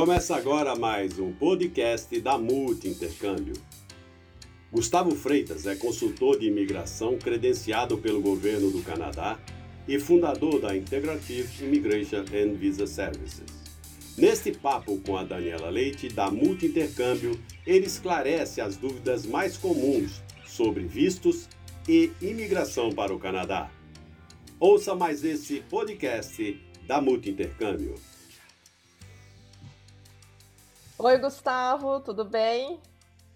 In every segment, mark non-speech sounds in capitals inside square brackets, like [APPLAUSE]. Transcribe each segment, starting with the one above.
Começa agora mais um podcast da Multi Intercâmbio. Gustavo Freitas é consultor de imigração credenciado pelo governo do Canadá e fundador da Integrative Immigration and Visa Services. Neste papo com a Daniela Leite, da Multi Intercâmbio, ele esclarece as dúvidas mais comuns sobre vistos e imigração para o Canadá. Ouça mais esse podcast da Multi Intercâmbio. Oi, Gustavo, tudo bem?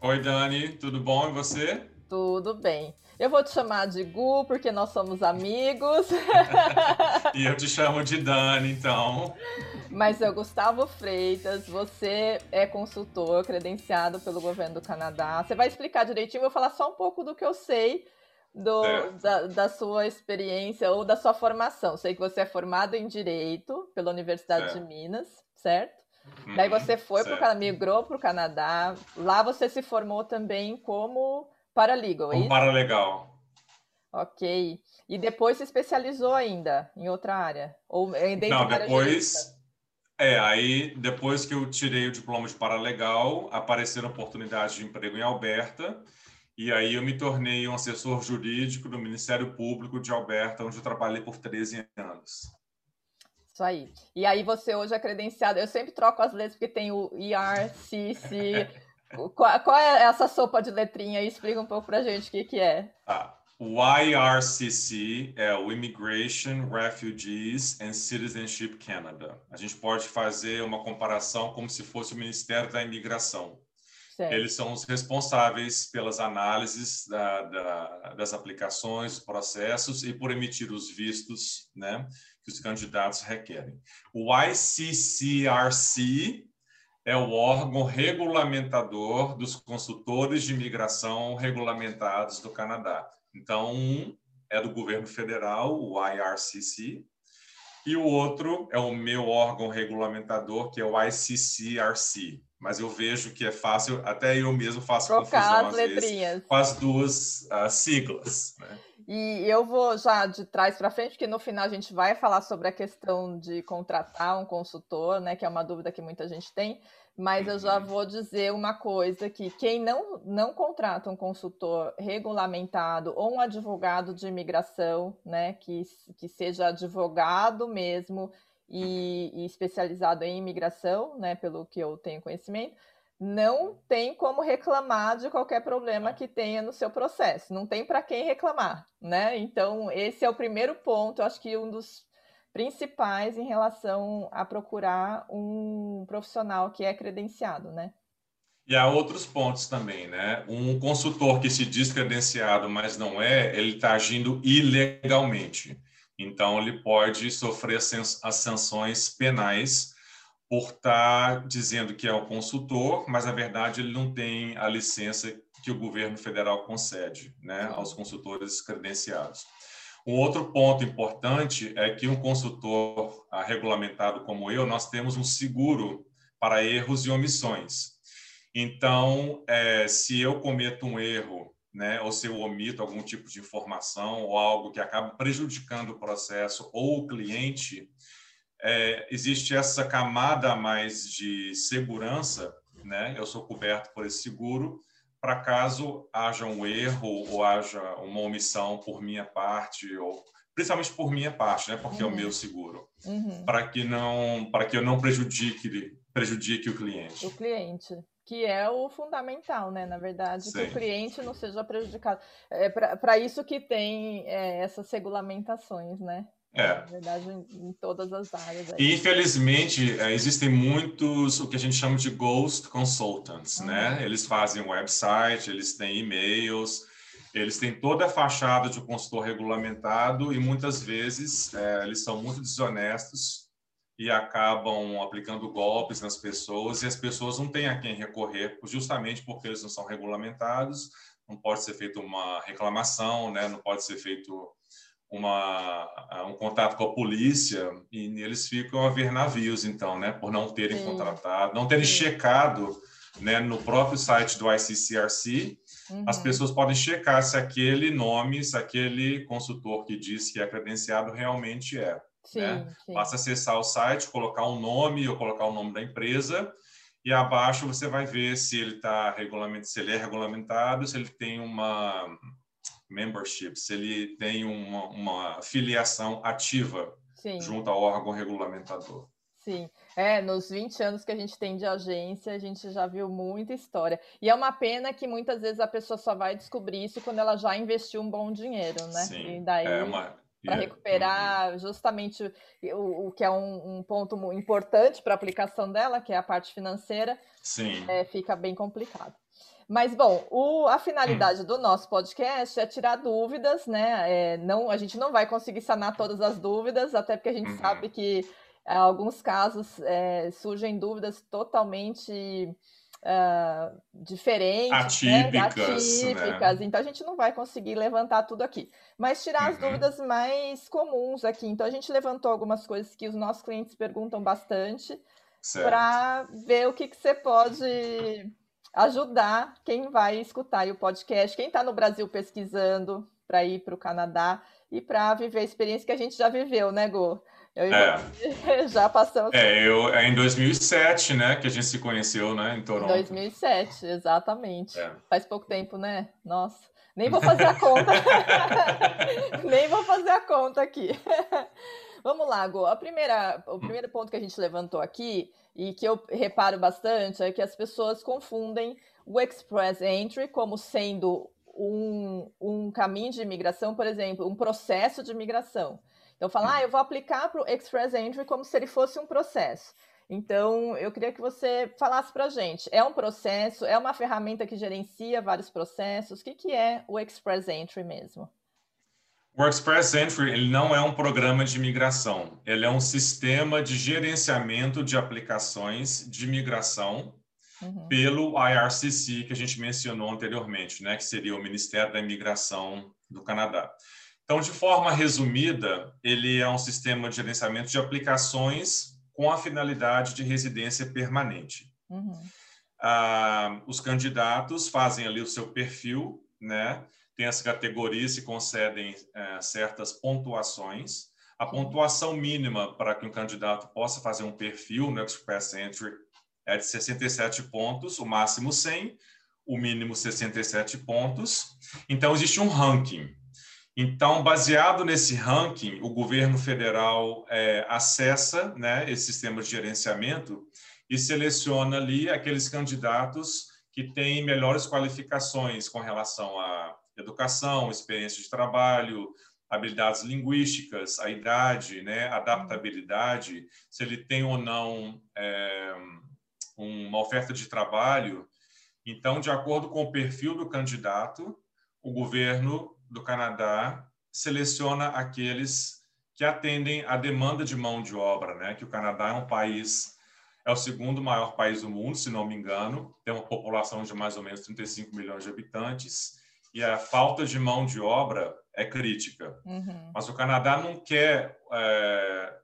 Oi, Dani, tudo bom e você? Tudo bem. Eu vou te chamar de Gu porque nós somos amigos. [LAUGHS] e eu te chamo de Dani, então. Mas é o Gustavo Freitas, você é consultor credenciado pelo governo do Canadá. Você vai explicar direitinho, eu vou falar só um pouco do que eu sei do, da, da, sua experiência ou da sua formação. Sei que você é formado em Direito pela Universidade de Minas, certo? Uhum, Daí você foi para o migrou para o Canadá. Lá você se formou também como paralegal, é como é paralegal. Ok. E depois se especializou ainda em outra área? Ou dentro Não, depois... É, aí depois que eu tirei o diploma de paralegal, apareceram oportunidades de emprego em Alberta, e aí eu me tornei um assessor jurídico do Ministério Público de Alberta, onde eu trabalhei por 13 anos. Isso aí. E aí você hoje é credenciado. Eu sempre troco as letras porque tem o IRCC. qual, qual, é essa sopa de letrinha aí? Explica um pouco pra gente o que, que é. Ah, o IRCC é o Immigration, Refugees and Citizenship Canada. A gente pode fazer uma comparação como se fosse o Ministério da Imigração. Certo. Eles são os responsáveis pelas análises da, da, das aplicações, processos e por emitir os vistos, né? Que os candidatos requerem. O ICCRC é o órgão regulamentador dos consultores de imigração regulamentados do Canadá. Então, um é do governo federal, o IRCC, e o outro é o meu órgão regulamentador, que é o ICCRC. Mas eu vejo que é fácil, até eu mesmo faço Trocar confusão letrinhas. Vezes, com as duas uh, siglas. Né? E eu vou já de trás para frente, porque no final a gente vai falar sobre a questão de contratar um consultor, né, que é uma dúvida que muita gente tem, mas eu já uhum. vou dizer uma coisa que quem não, não contrata um consultor regulamentado ou um advogado de imigração, né, que, que seja advogado mesmo e, e especializado em imigração, né, pelo que eu tenho conhecimento, não tem como reclamar de qualquer problema que tenha no seu processo, não tem para quem reclamar, né? Então, esse é o primeiro ponto, acho que um dos principais em relação a procurar um profissional que é credenciado, né? E há outros pontos também, né? Um consultor que se diz credenciado, mas não é, ele está agindo ilegalmente. Então, ele pode sofrer as sanções penais por estar tá dizendo que é o consultor, mas na verdade ele não tem a licença que o governo federal concede né, aos consultores credenciados. Um outro ponto importante é que um consultor ah, regulamentado como eu, nós temos um seguro para erros e omissões. Então, é, se eu cometo um erro, né, ou se eu omito algum tipo de informação ou algo que acaba prejudicando o processo ou o cliente, é, existe essa camada a mais de segurança, né? Eu sou coberto por esse seguro para caso haja um erro ou haja uma omissão por minha parte ou principalmente por minha parte, né? Porque uhum. é o uhum. meu seguro, uhum. para que não para que eu não prejudique prejudique o cliente. O cliente que é o fundamental, né? Na verdade, Sim. que o cliente não seja prejudicado. É para isso que tem é, essas regulamentações, né? É. Na verdade, em, em todas as áreas. Aí. Infelizmente, é, existem muitos, o que a gente chama de ghost consultants, uhum. né? Eles fazem website, eles têm e-mails, eles têm toda a fachada de um consultor regulamentado e, muitas vezes, é, eles são muito desonestos e acabam aplicando golpes nas pessoas e as pessoas não têm a quem recorrer, justamente porque eles não são regulamentados, não pode ser feita uma reclamação, né? Não pode ser feito uma, um contato com a polícia e eles ficam a ver navios, então, né, por não terem Sim. contratado, não terem Sim. checado, né, no próprio site do ICCRC, uhum. as pessoas podem checar se aquele nome, se aquele consultor que diz que é credenciado realmente é. Sim, né? sim. Basta acessar o site, colocar um nome ou colocar o nome da empresa e abaixo você vai ver se ele está regulamentado, se ele é regulamentado, se ele tem uma membership, se ele tem uma, uma filiação ativa sim. junto ao órgão regulamentador. Sim, é, nos 20 anos que a gente tem de agência, a gente já viu muita história. E é uma pena que muitas vezes a pessoa só vai descobrir isso quando ela já investiu um bom dinheiro, né? Sim, e daí, é uma... para recuperar uhum. justamente o, o, que é um, um ponto importante para a aplicação dela, que é a parte financeira, Sim. É, fica bem complicado. Mas, bom, o, a finalidade hum. do nosso podcast é tirar dúvidas, né? É, não, a gente não vai conseguir sanar todas as dúvidas, até porque a gente uhum. sabe que em alguns casos é, surgem dúvidas totalmente uh, diferentes, atípicas, né? atípicas. Né? Então a gente não vai conseguir levantar tudo aqui, mas tirar uhum. as dúvidas mais comuns aqui. Então a gente levantou algumas coisas que os nossos clientes perguntam bastante para ver o que, que você pode ajudar quem vai escutar o podcast, quem está no Brasil pesquisando para ir para o Canadá e para viver a experiência que a gente já viveu, né, Gô? Eu é. [LAUGHS] já passamos. É, eu, é em 2007, né, que a gente se conheceu, né, em Toronto. Em 2007, exatamente. É. Faz pouco tempo, né? Nossa, nem vou fazer a conta. [LAUGHS] nem vou fazer a conta aqui. [LAUGHS] Vamos lá, Go. A primeira, o primeiro ponto que a gente levantou aqui e que eu reparo bastante é que as pessoas confundem o Express Entry como sendo um, um caminho de imigração, por exemplo, um processo de imigração. Então, falar, ah, eu vou aplicar para o Express Entry como se ele fosse um processo. Então, eu queria que você falasse para a gente. É um processo? É uma ferramenta que gerencia vários processos? O que, que é o Express Entry mesmo? O Express Entry ele não é um programa de migração. Ele é um sistema de gerenciamento de aplicações de migração uhum. pelo IRCC, que a gente mencionou anteriormente, né? que seria o Ministério da Imigração do Canadá. Então, de forma resumida, ele é um sistema de gerenciamento de aplicações com a finalidade de residência permanente. Uhum. Ah, os candidatos fazem ali o seu perfil, né? Tem as categorias e concedem é, certas pontuações. A pontuação mínima para que um candidato possa fazer um perfil no Express Entry é de 67 pontos, o máximo 100, o mínimo 67 pontos. Então, existe um ranking. Então, baseado nesse ranking, o governo federal é, acessa né, esse sistema de gerenciamento e seleciona ali aqueles candidatos que têm melhores qualificações com relação à educação, experiência de trabalho, habilidades linguísticas, a idade, né, adaptabilidade, se ele tem ou não é, uma oferta de trabalho. Então, de acordo com o perfil do candidato, o governo do Canadá seleciona aqueles que atendem à demanda de mão de obra, né? Que o Canadá é um país é o segundo maior país do mundo, se não me engano, tem uma população de mais ou menos 35 milhões de habitantes e a falta de mão de obra é crítica. Uhum. Mas o Canadá não quer é,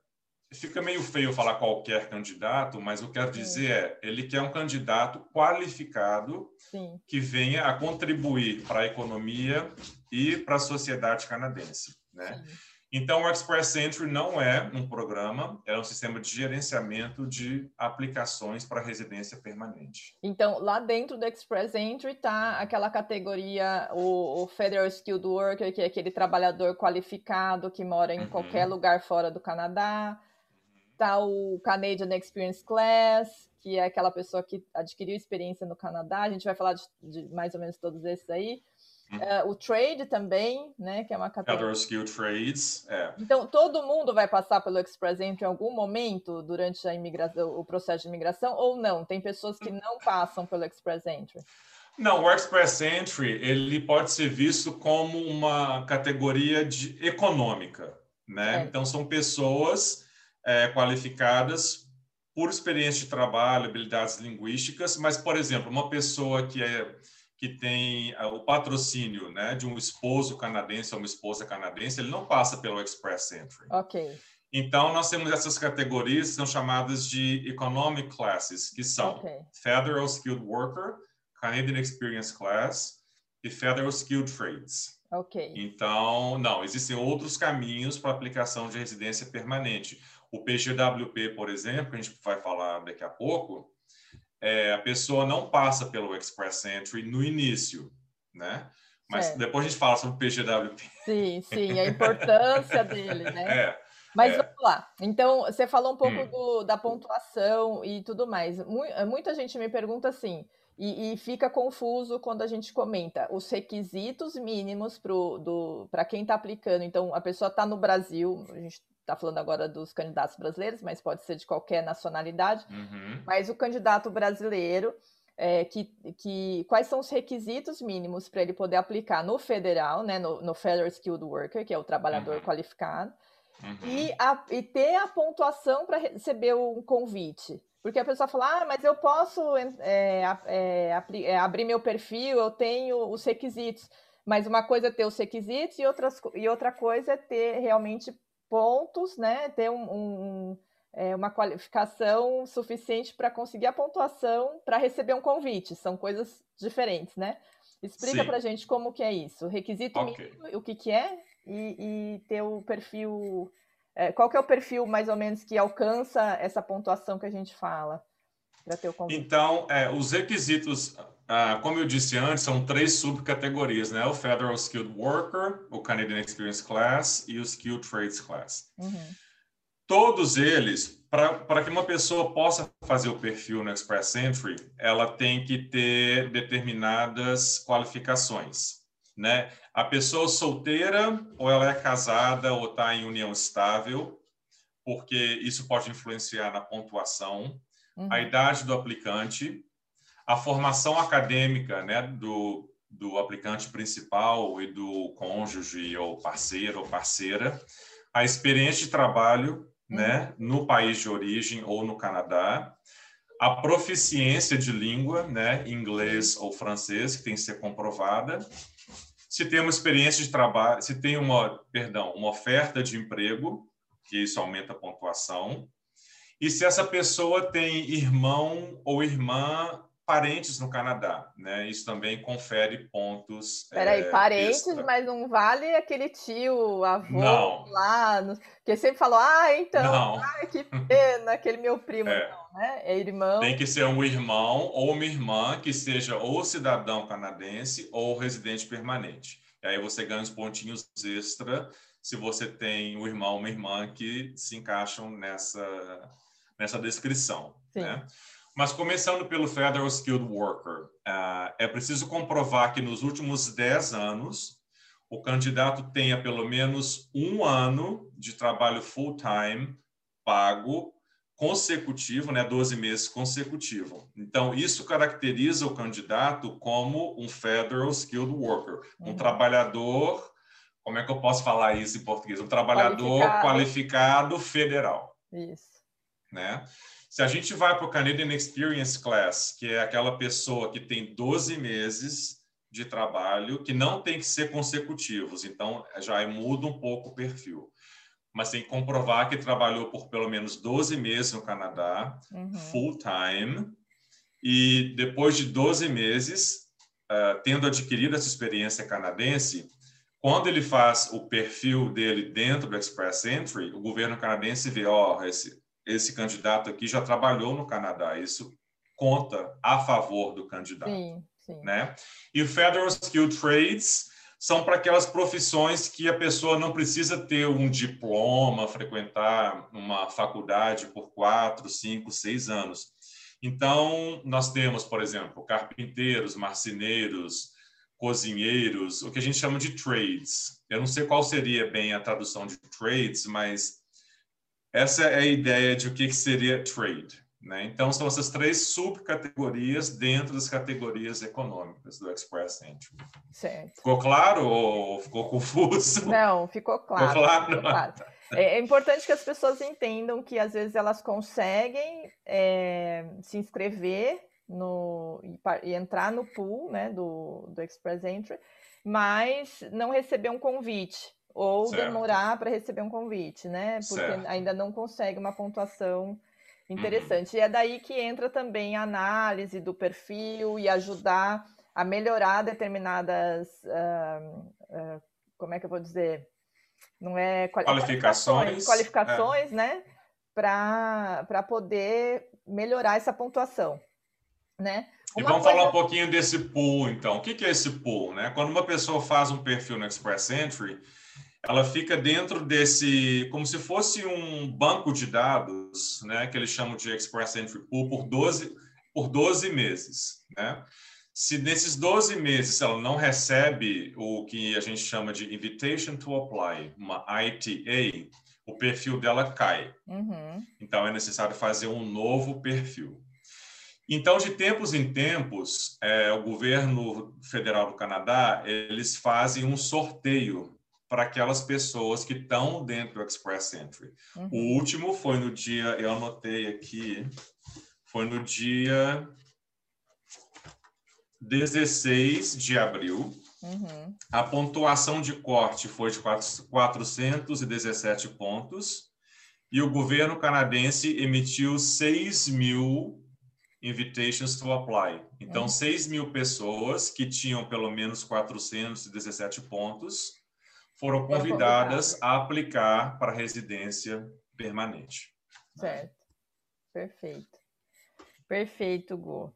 fica meio feio falar qualquer candidato, mas o que eu quero dizer é, ele quer um candidato qualificado Sim. que venha a contribuir para a economia e para a sociedade canadense, né? Sim. Então, o Express Entry não é um programa, é um sistema de gerenciamento de aplicações para residência permanente. Então, lá dentro do Express Entry está aquela categoria, o, o, Federal Skilled Worker, que é aquele trabalhador qualificado que mora em uhum. qualquer lugar fora do Canadá tá o Canadian Experience Class, que é aquela pessoa que adquiriu experiência no Canadá. A gente vai falar de, de mais ou menos todos esses aí. Uh, o trade também, né, que é uma categoria. Other skilled trades. É. Então, todo mundo vai passar pelo Express Entry em algum momento durante a imigração, o processo de imigração, ou não? Tem pessoas que não passam pelo Express Entry. Não, o Express Entry ele pode ser visto como uma categoria de econômica, né? É. Então, são pessoas é, qualificadas por experiência de trabalho, habilidades linguísticas, mas, por exemplo, uma pessoa que, é, que tem é, o patrocínio né, de um esposo canadense ou uma esposa canadense, ele não passa pelo Express Entry. Ok. Então, nós temos essas categorias que são chamadas de Economic Classes, que são okay. Federal Skilled Worker, Canadian Experience Class e Federal Skilled Trades. Ok. Então, não, existem outros caminhos para aplicação de residência permanente. O PGWP, por exemplo, que a gente vai falar daqui a pouco, é, a pessoa não passa pelo Express Entry no início, né? Mas é. depois a gente fala sobre o PGWP. Sim, sim, a importância dele, né? É. Mas é. vamos lá. Então, você falou um pouco hum. do, da pontuação e tudo mais. Muita gente me pergunta assim, e, e, fica confuso quando a gente comenta os requisitos mínimos para quem está aplicando. Então, a pessoa está no Brasil, a gente está falando agora dos candidatos brasileiros, mas pode ser de qualquer nacionalidade. Uhum. Mas o candidato brasileiro, é, que, que, quais são os requisitos mínimos para ele poder aplicar no federal, né, no, no Federal Skilled Worker, que é o trabalhador uhum. qualificado, uhum. E, a, e ter a pontuação para receber um convite. Porque a pessoa fala, ah, mas eu posso é, é, é, abrir meu perfil, eu tenho os requisitos. Mas uma coisa é ter os requisitos e, outras, e outra coisa é ter realmente pontos, né? Ter um, um, é, uma qualificação suficiente para conseguir a pontuação para receber um convite. São coisas diferentes, né? Explica para gente como que é isso. Requisito okay. mínimo, o que, que é, e, e ter o perfil é, qual que é o perfil, mais ou menos, que alcança essa pontuação que a gente fala? para ter o Então, é, os requisitos, ah, como eu disse antes, são três subcategorias, né? O Federal Skilled Worker, o Canadian Experience Class e o Skilled Trades Class. Uhum. Todos eles, para que uma pessoa possa fazer o perfil no Express Entry, ela tem que ter determinadas qualificações, né? A pessoa solteira, ou ela é casada, ou está em união estável, porque isso pode influenciar na pontuação, uhum. a idade do aplicante, a formação acadêmica né, do, do aplicante principal e do cônjuge, ou parceiro ou parceira, a experiência de trabalho uhum. né, no país de origem ou no Canadá, a proficiência de língua, né, inglês ou francês, que tem que ser comprovada, se tem uma experiência de trabalho, se tem uma, perdão, uma oferta de emprego, que isso aumenta a pontuação, e se essa pessoa tem irmão ou irmã parentes no Canadá, né? Isso também confere pontos. Peraí, é, parentes, extra. mas não vale aquele tio, avô não. lá, no... que sempre falou, ah, então, ah, que pena, aquele meu primo, [LAUGHS] é. não, né? É irmão. Tem que ser um irmão ou uma irmã que seja ou cidadão canadense ou residente permanente. E aí você ganha uns pontinhos extra se você tem um irmão ou uma irmã que se encaixam nessa, nessa descrição, Sim. né? Mas começando pelo Federal Skilled Worker, uh, é preciso comprovar que nos últimos 10 anos o candidato tenha pelo menos um ano de trabalho full-time pago consecutivo, né, 12 meses consecutivo. Então, isso caracteriza o candidato como um Federal Skilled Worker, um uhum. trabalhador, como é que eu posso falar isso em português? Um trabalhador qualificado, qualificado federal. Isso. Né? Se a gente vai para o Canadian Experience Class, que é aquela pessoa que tem 12 meses de trabalho, que não tem que ser consecutivos, então já muda um pouco o perfil. Mas tem que comprovar que trabalhou por pelo menos 12 meses no Canadá, uhum. full time, e depois de 12 meses, uh, tendo adquirido essa experiência canadense, quando ele faz o perfil dele dentro do Express Entry, o governo canadense vê, ó, oh, esse, esse candidato aqui já trabalhou no Canadá. Isso conta a favor do candidato. Sim, sim. Né? E Federal Skilled Trades são para aquelas profissões que a pessoa não precisa ter um diploma, frequentar uma faculdade por quatro, cinco, seis anos. Então, nós temos, por exemplo, carpinteiros, marceneiros, cozinheiros, o que a gente chama de trades. Eu não sei qual seria bem a tradução de trades, mas essa é a ideia de o que seria trade. Né? Então, são essas três subcategorias dentro das categorias econômicas do Express Entry. Certo. Ficou claro ou ficou confuso? Não, ficou claro. Ficou claro? Ficou claro. É, é importante que as pessoas entendam que, às vezes, elas conseguem é, se inscrever no, e, e, entrar no pool né, do, do Express Entry, mas não receber um convite ou certo. demorar para receber um convite, né? Porque certo. ainda não consegue uma pontuação interessante. Uhum. E é daí que entra também a análise do perfil e ajudar a melhorar determinadas, uh, uh, como é que eu vou dizer, não é qualificações, qualificações, é. né, para poder melhorar essa pontuação, né? E vamos coisa... falar um pouquinho desse pool, então. O que é esse pool, né? Quando uma pessoa faz um perfil no Express Entry, ela fica dentro desse, como se fosse um banco de dados, né, que eles chamam de Express Entry Pool por 12, por 12 meses, né? Se nesses 12 meses ela não recebe o que a gente chama de Invitation to Apply, uma ITA, o perfil dela cai. Uhum. Então é necessário fazer um novo perfil. Então, de tempos em tempos, é, o governo federal do Canadá eles fazem um sorteio para aquelas pessoas que estão dentro do Express Entry. Uhum. O último foi no dia, eu anotei aqui, foi no dia 16 de abril. Uhum. A pontuação de corte foi de 417 pontos e o governo canadense emitiu 6 mil invitations to apply. Então, uhum. 6 mil pessoas que tinham pelo menos 417 pontos foram convidadas a aplicar para residência permanente. Certo. Perfeito. Perfeito, Gu.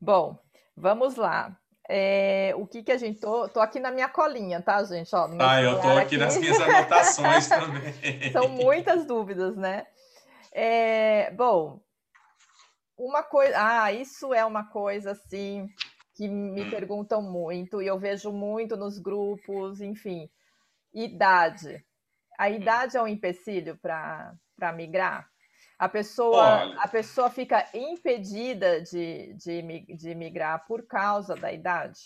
Bom, vamos lá. É, o que que a gente tô, tô aqui na minha colinha, tá, gente? Ó, ah, eu tô aqui, aqui, nas minhas anotações [LAUGHS] também. São muitas dúvidas, né? É, bom, uma coisa, ah, isso é uma coisa assim que me hum. perguntam muito e eu vejo muito nos grupos, enfim. Idade. A hum. idade é um empecilho para migrar? A pessoa, a pessoa fica impedida de, de, de migrar por causa da idade?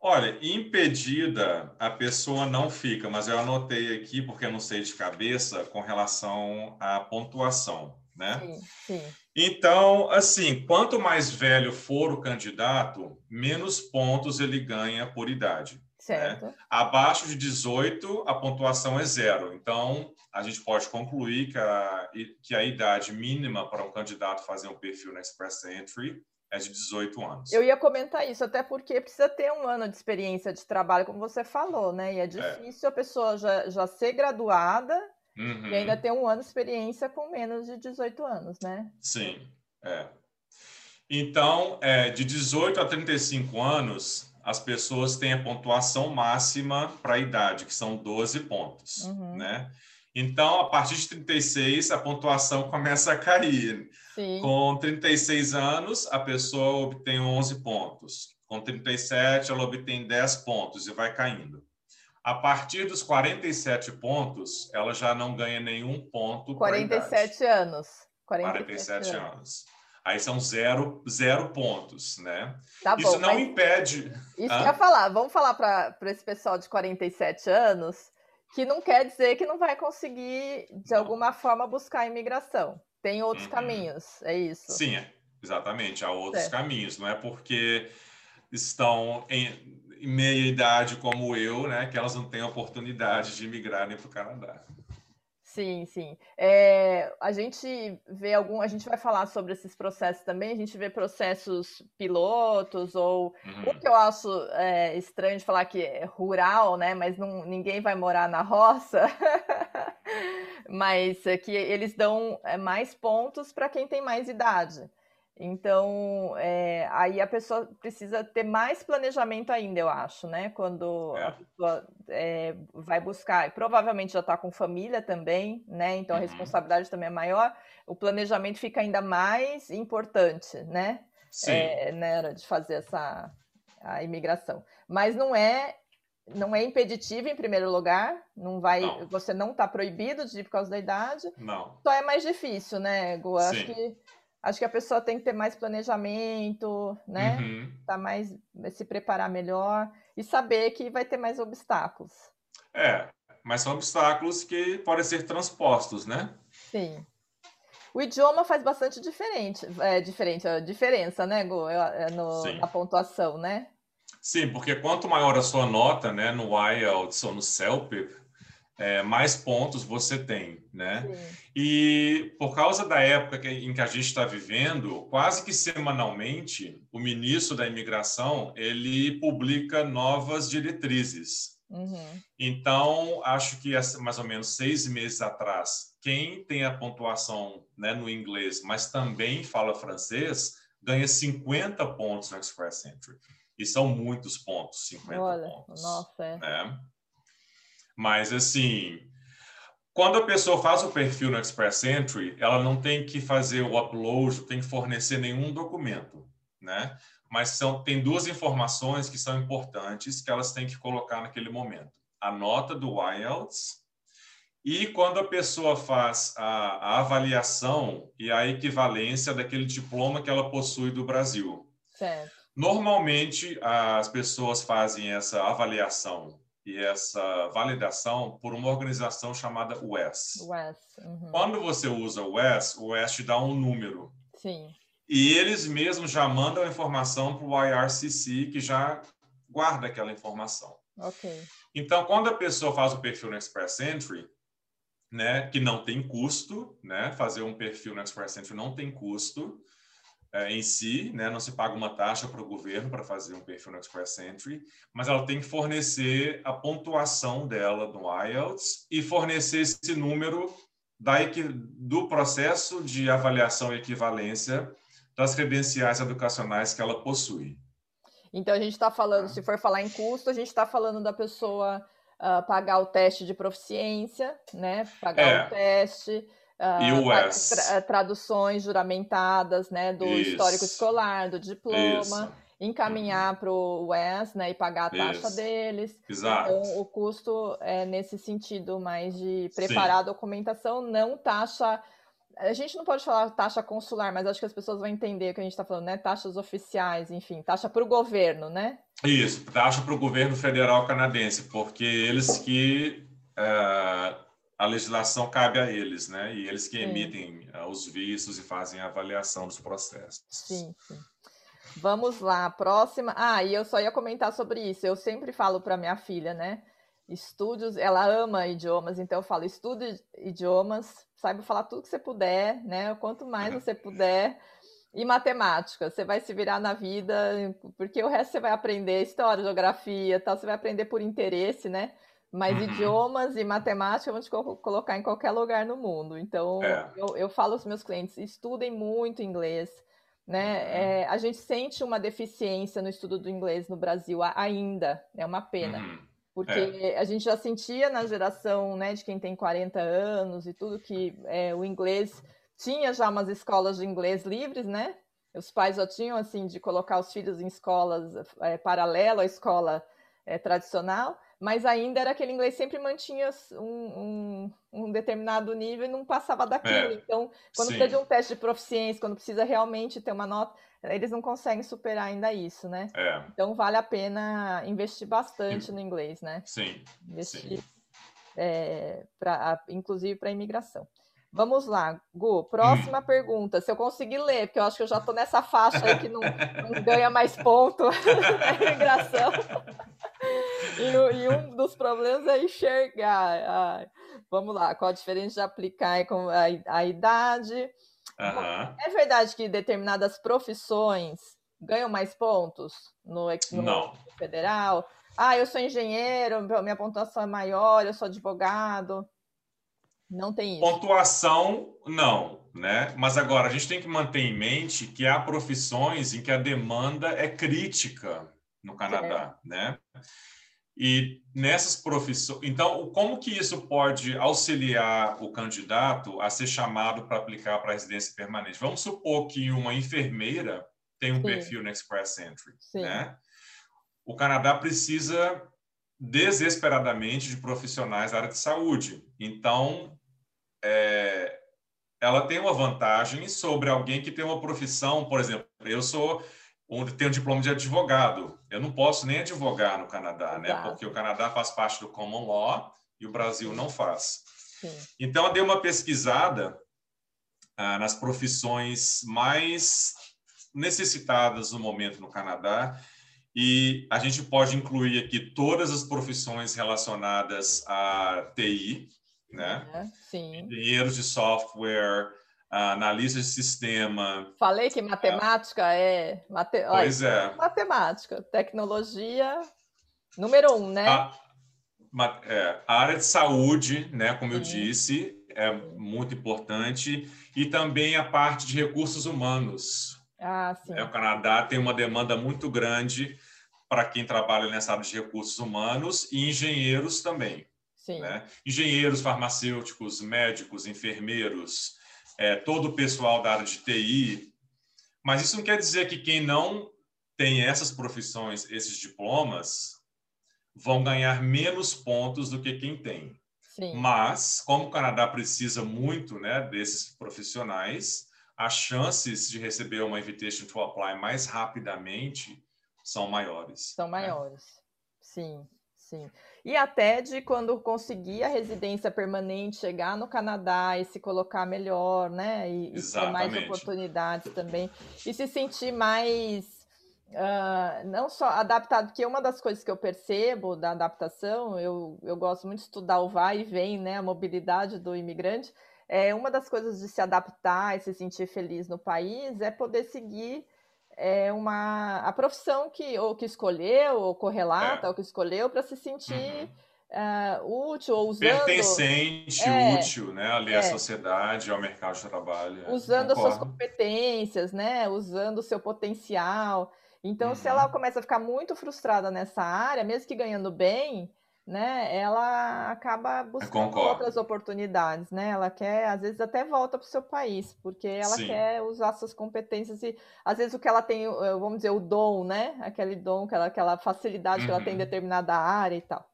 Olha, impedida a pessoa não fica, mas eu anotei aqui, porque eu não sei de cabeça, com relação à pontuação, né? Sim, sim. Então, assim, quanto mais velho for o candidato, menos pontos ele ganha por idade. Né? Certo. Né? Abaixo de 18, a pontuação é zero. Então, a gente pode concluir que a, que a idade mínima para um candidato fazer um perfil na Express Entry é de 18 anos. Eu ia comentar isso, até porque precisa ter um ano de experiência de trabalho, como você falou, né? E é, é. difícil é. a pessoa já, já ser graduada uhum. e ainda ter um ano de experiência com menos de 18 anos, né? Sim, é. Então, é, de 18 a 35 anos, as pessoas têm a pontuação máxima para a idade, que são 12 pontos, uhum. né? Então, a partir de 36, a pontuação [LAUGHS] começa a cair. Sim. Com 36 anos, a pessoa obtém 11 pontos. Com 37, ela obtém 10 pontos e vai caindo. A partir dos 47 pontos, ela já não ganha nenhum ponto. 47 anos. 47, 47 anos. anos. Aí são zero, zero pontos, né? Tá bom, Isso não impede. Isso ah? que eu ia falar. Vamos falar para esse pessoal de 47 anos que não quer dizer que não vai conseguir, de não. alguma forma, buscar a imigração. Tem outros uhum. caminhos, é isso? Sim, é, exatamente. Há outros certo. caminhos. Não é porque estão em, em meia idade como eu, né, que elas não têm oportunidade de imigrarem para o Canadá. Sim, sim. É, a gente vê algum, a gente vai falar sobre esses processos também. A gente vê processos pilotos ou uhum. o que eu acho é, estranho de falar que é rural, né? Mas não, ninguém vai morar na roça. [LAUGHS] mas é que eles dão é, mais pontos para quem tem mais idade. Então, é, aí a pessoa precisa ter mais planejamento ainda, eu acho, né? Quando é. a pessoa é, vai buscar, e provavelmente já está com família também, né? Então a uhum. responsabilidade também é maior, o planejamento fica ainda mais importante, né? Sim. É, na hora de fazer essa a imigração. Mas não é não é impeditivo em primeiro lugar, não vai, não. você não está proibido de ir por causa da idade. Não. Só é mais difícil, né, Gu? Acho que acho que a pessoa tem que ter mais planejamento, né? Uhum. Tá mais se preparar melhor e saber que vai ter mais obstáculos. É, mas são obstáculos que podem ser transpostos, né? Sim. O idioma faz bastante diferente, é, diferente, a diferença, né, Gu, é, é no, na pontuação, né? Sim, porque quanto maior a sua nota, né, no IELTS ou no CELP, é, mais pontos você tem, né? Sim. E por causa da época que, em que a gente está vivendo, quase que semanalmente, o ministro da Imigração ele publica novas diretrizes. Uhum. Então, acho que mais ou menos seis meses atrás, quem tem a pontuação né, no inglês, mas também fala francês, ganha 50 pontos no Express Entry. E são muitos pontos, 50 Olha, pontos. Nossa, é. Né? Mas, assim, quando a pessoa faz o perfil no Express Entry, ela não tem que fazer o upload, tem que fornecer nenhum documento, né? Mas são, tem duas informações que são importantes que elas têm que colocar naquele momento. A nota do IELTS e quando a pessoa faz a, a avaliação e a equivalência daquele diploma que ela possui do Brasil. Certo. Normalmente, as pessoas fazem essa avaliação e essa validação por uma organização chamada WES. WES. Uhum. Quando você usa o WES, o WES te dá um número. Sim. E eles mesmos já mandam a informação para o IRCC, que já guarda aquela informação. Ok. Então, quando a pessoa faz o perfil no Express Entry, né, que não tem custo, né, fazer um perfil no Express Entry não tem custo, em si, né? não se paga uma taxa para o governo para fazer um perfil no Express Entry, mas ela tem que fornecer a pontuação dela no IELTS e fornecer esse número da, do processo de avaliação e equivalência das credenciais educacionais que ela possui. Então, a gente está falando, se for falar em custo, a gente está falando da pessoa uh, pagar o teste de proficiência, né? Pagar é. o teste, Uh, tra traduções juramentadas né, do Isso. histórico escolar, do diploma, Isso. encaminhar uhum. para o UES né, e pagar a taxa Isso. deles. Exato. Então, o custo é nesse sentido mais de preparar Sim. a documentação, não taxa. A gente não pode falar taxa consular, mas acho que as pessoas vão entender o que a gente está falando, né? Taxas oficiais, enfim, taxa para o governo, né? Isso, taxa para o governo federal canadense, porque eles que uh, a legislação cabe a eles, né? E eles que emitem uh, os vistos e fazem a avaliação dos processos. Sim, sim. Vamos lá, próxima. Ah, e eu só ia comentar sobre isso. Eu sempre falo para minha filha, né? Estudos, ela ama idiomas, então eu falo, estude idiomas, saiba falar tudo que você puder, né? Quanto mais [LAUGHS] você puder. E matemática, você vai se virar na vida, porque o resto você vai aprender história, geografia, tal, você vai aprender por interesse, né? Mas uhum. idiomas e matemática vão te colocar em qualquer lugar no mundo. Então, é. eu, eu falo aos meus clientes, estudem muito inglês. Né? Uhum. É, a gente sente uma deficiência no estudo do inglês no Brasil ainda, é uma pena. Uhum. Porque é. a gente já sentia na geração né, de quem tem 40 anos e tudo que é, o inglês tinha já umas escolas de inglês livres, né? Os pais já tinham assim de colocar os filhos em escolas é, paralelo à escola é, tradicional, mas ainda era aquele inglês sempre mantinha um, um, um determinado nível e não passava daquilo. É, então, quando sim. precisa de um teste de proficiência, quando precisa realmente ter uma nota, eles não conseguem superar ainda isso, né? É. Então, vale a pena investir bastante no inglês, né? Sim. Investir, sim. É, pra, inclusive para a imigração. Vamos lá, Gu, próxima hum. pergunta. Se eu conseguir ler, porque eu acho que eu já estou nessa faixa aí que não, não ganha mais ponto [LAUGHS] na imigração. [LAUGHS] E, e, um dos problemas é enxergar. Ah, vamos lá, qual a diferença de aplicar com a, a idade? Uhum. É verdade que determinadas profissões ganham mais pontos no, no federal? Ah, eu sou engenheiro, minha pontuação é maior, eu sou advogado. Não tem isso. Pontuação, não, né? Mas agora a gente tem que manter em mente que há profissões em que a demanda é crítica no Canadá, é. né? E nessas profissões, então, como que isso pode auxiliar o candidato a ser chamado para aplicar para residência permanente? Vamos supor que uma enfermeira tem um Sim. perfil no Express Entry, Sim. né? O Canadá precisa desesperadamente de profissionais da área de saúde. Então, é, ela tem uma vantagem sobre alguém que tem uma profissão, por exemplo, eu sou tenho um diploma de advogado, eu não posso nem advogar no Canadá, né? Porque o Canadá faz parte do common law e o Brasil não faz. Sim. Então, eu dei uma pesquisada ah, nas profissões mais necessitadas no momento no Canadá E a gente pode incluir aqui todas as profissões relacionadas à TI, né? É, sim. Engenheiros de software, analista de sistema. Falei que matemática é. Mate... Pois Olha, é. Matemática, tecnologia, número um, né? A, é, a área de saúde, né, como eu disse, é muito importante. E também a parte de recursos humanos. Ah, sim. É, o Canadá tem uma demanda muito grande para quem trabalha nessa área de recursos humanos e engenheiros também. Sim. Né? Engenheiros, farmacêuticos, médicos, enfermeiros, é, todo o pessoal da área de TI. Mas isso não quer dizer que quem não tem essas profissões, esses diplomas, vão ganhar menos pontos do que quem tem. Sim. Mas, como o Canadá precisa muito né, desses profissionais, as chances de receber uma invitation to apply mais rapidamente são maiores. São né? maiores. Né? Sim, sim. E até de quando conseguir a residência permanente, chegar no Canadá e se colocar melhor, né? E, e ter mais oportunidades também. E se sentir mais. Uh, não só adaptado, porque uma das coisas que eu percebo da adaptação, eu, eu gosto muito de estudar o vai e vem, né? A mobilidade do imigrante é, uma das coisas de se adaptar e se sentir feliz no país é poder seguir é, uma, a profissão que ou que escolheu, ou correlata, é. ou que escolheu, para se sentir uhum. uh, útil, ou usando... Pertencente, é, útil, né? Ali à é. sociedade, ao mercado de trabalho. É, usando as suas competências, né? Usando o seu potencial. Então, uhum. se ela uhum. começa a ficar muito frustrada nessa área, mesmo que ganhando bem, né, ela acaba buscando outras oportunidades, né? Ela quer, às vezes, até volta para o seu país, porque ela Sim. quer usar suas competências e, às vezes, o que ela tem, eh, vamos dizer, o dom, né? Aquele dom, aquela, aquela facilidade uhum. que ela tem em uhum. determinada área e tal.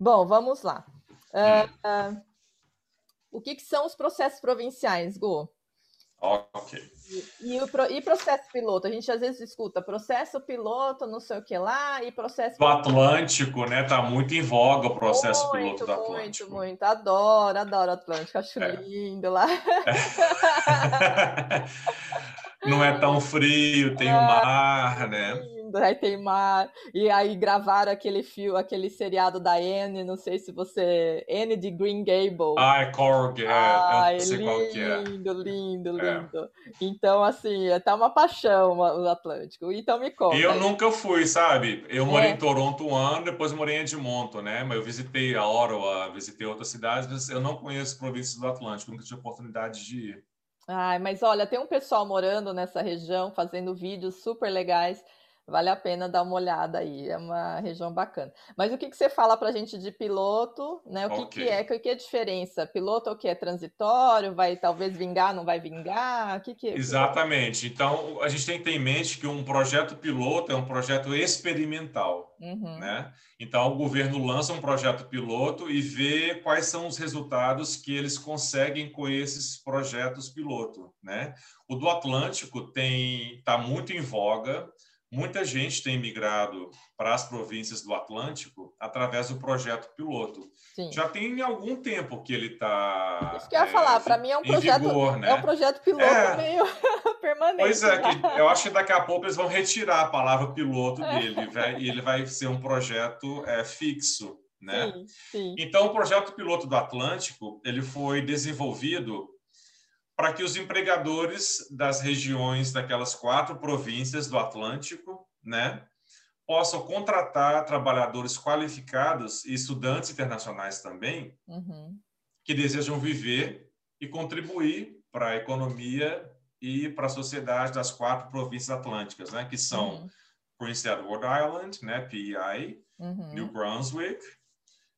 Bom, vamos lá. Uh, uh, o que, que, são os processos provinciais, Gu? Ok. E, o, e processo piloto? A gente às vezes escuta processo piloto, não sei o que lá, e processo. Do Atlântico, né? Tá muito em voga o processo muito, piloto do Atlântico. Muito, muito. Adoro, adoro Atlântico. Acho é. lindo lá. É. [LAUGHS] não é tão frio, tem o é, [LAUGHS] mar, né? Aí tem mar. E aí gravaram aquele filme, aquele seriado da Anne, não sei se você. Anne de Green Gable. Ah, é é, sei lindo. Lindo, lindo, é. lindo. Então, assim, é tá uma paixão o Atlântico. Então me conta. Eu nunca fui, sabe? Eu morei é. em Toronto um ano, depois morei em Edmonton, né? Mas eu visitei a Ottawa, visitei outras cidades, mas eu não conheço províncias do Atlântico, nunca tive oportunidade de ir. Ai, mas olha, tem um pessoal morando nessa região, fazendo vídeos super legais vale a pena dar uma olhada aí, é uma região bacana. Mas o que, que você fala para a gente de piloto, né? O que, okay. que é, o que, é a diferença? Piloto é o que é transitório, vai talvez vingar, não vai vingar? O que, que é? Exatamente. Então, a gente tem que ter em mente que um projeto piloto é um projeto experimental, uhum. né? Então, o governo lança um projeto piloto e vê quais são os resultados que eles conseguem com esses projetos piloto, né? O do Atlântico tem está muito em voga. Muita gente tem migrado para as províncias do Atlântico através do projeto piloto. Sim. Já tem algum tempo que ele está. Isso que eu ia é, falar, para mim é um projeto. Vigor, né? É um projeto piloto é. meio [LAUGHS] permanente. Pois é, eu acho que daqui a pouco eles vão retirar a palavra piloto é. dele e ele vai ser um projeto é, fixo. Né? Sim, sim. Então, o projeto piloto do Atlântico ele foi desenvolvido para que os empregadores das regiões daquelas quatro províncias do Atlântico, né, possam contratar trabalhadores qualificados e estudantes internacionais também, uhum. que desejam viver e contribuir para a economia e para a sociedade das quatro províncias atlânticas, né, que são uhum. Prince Edward Island, né, PEI, uhum. New Brunswick,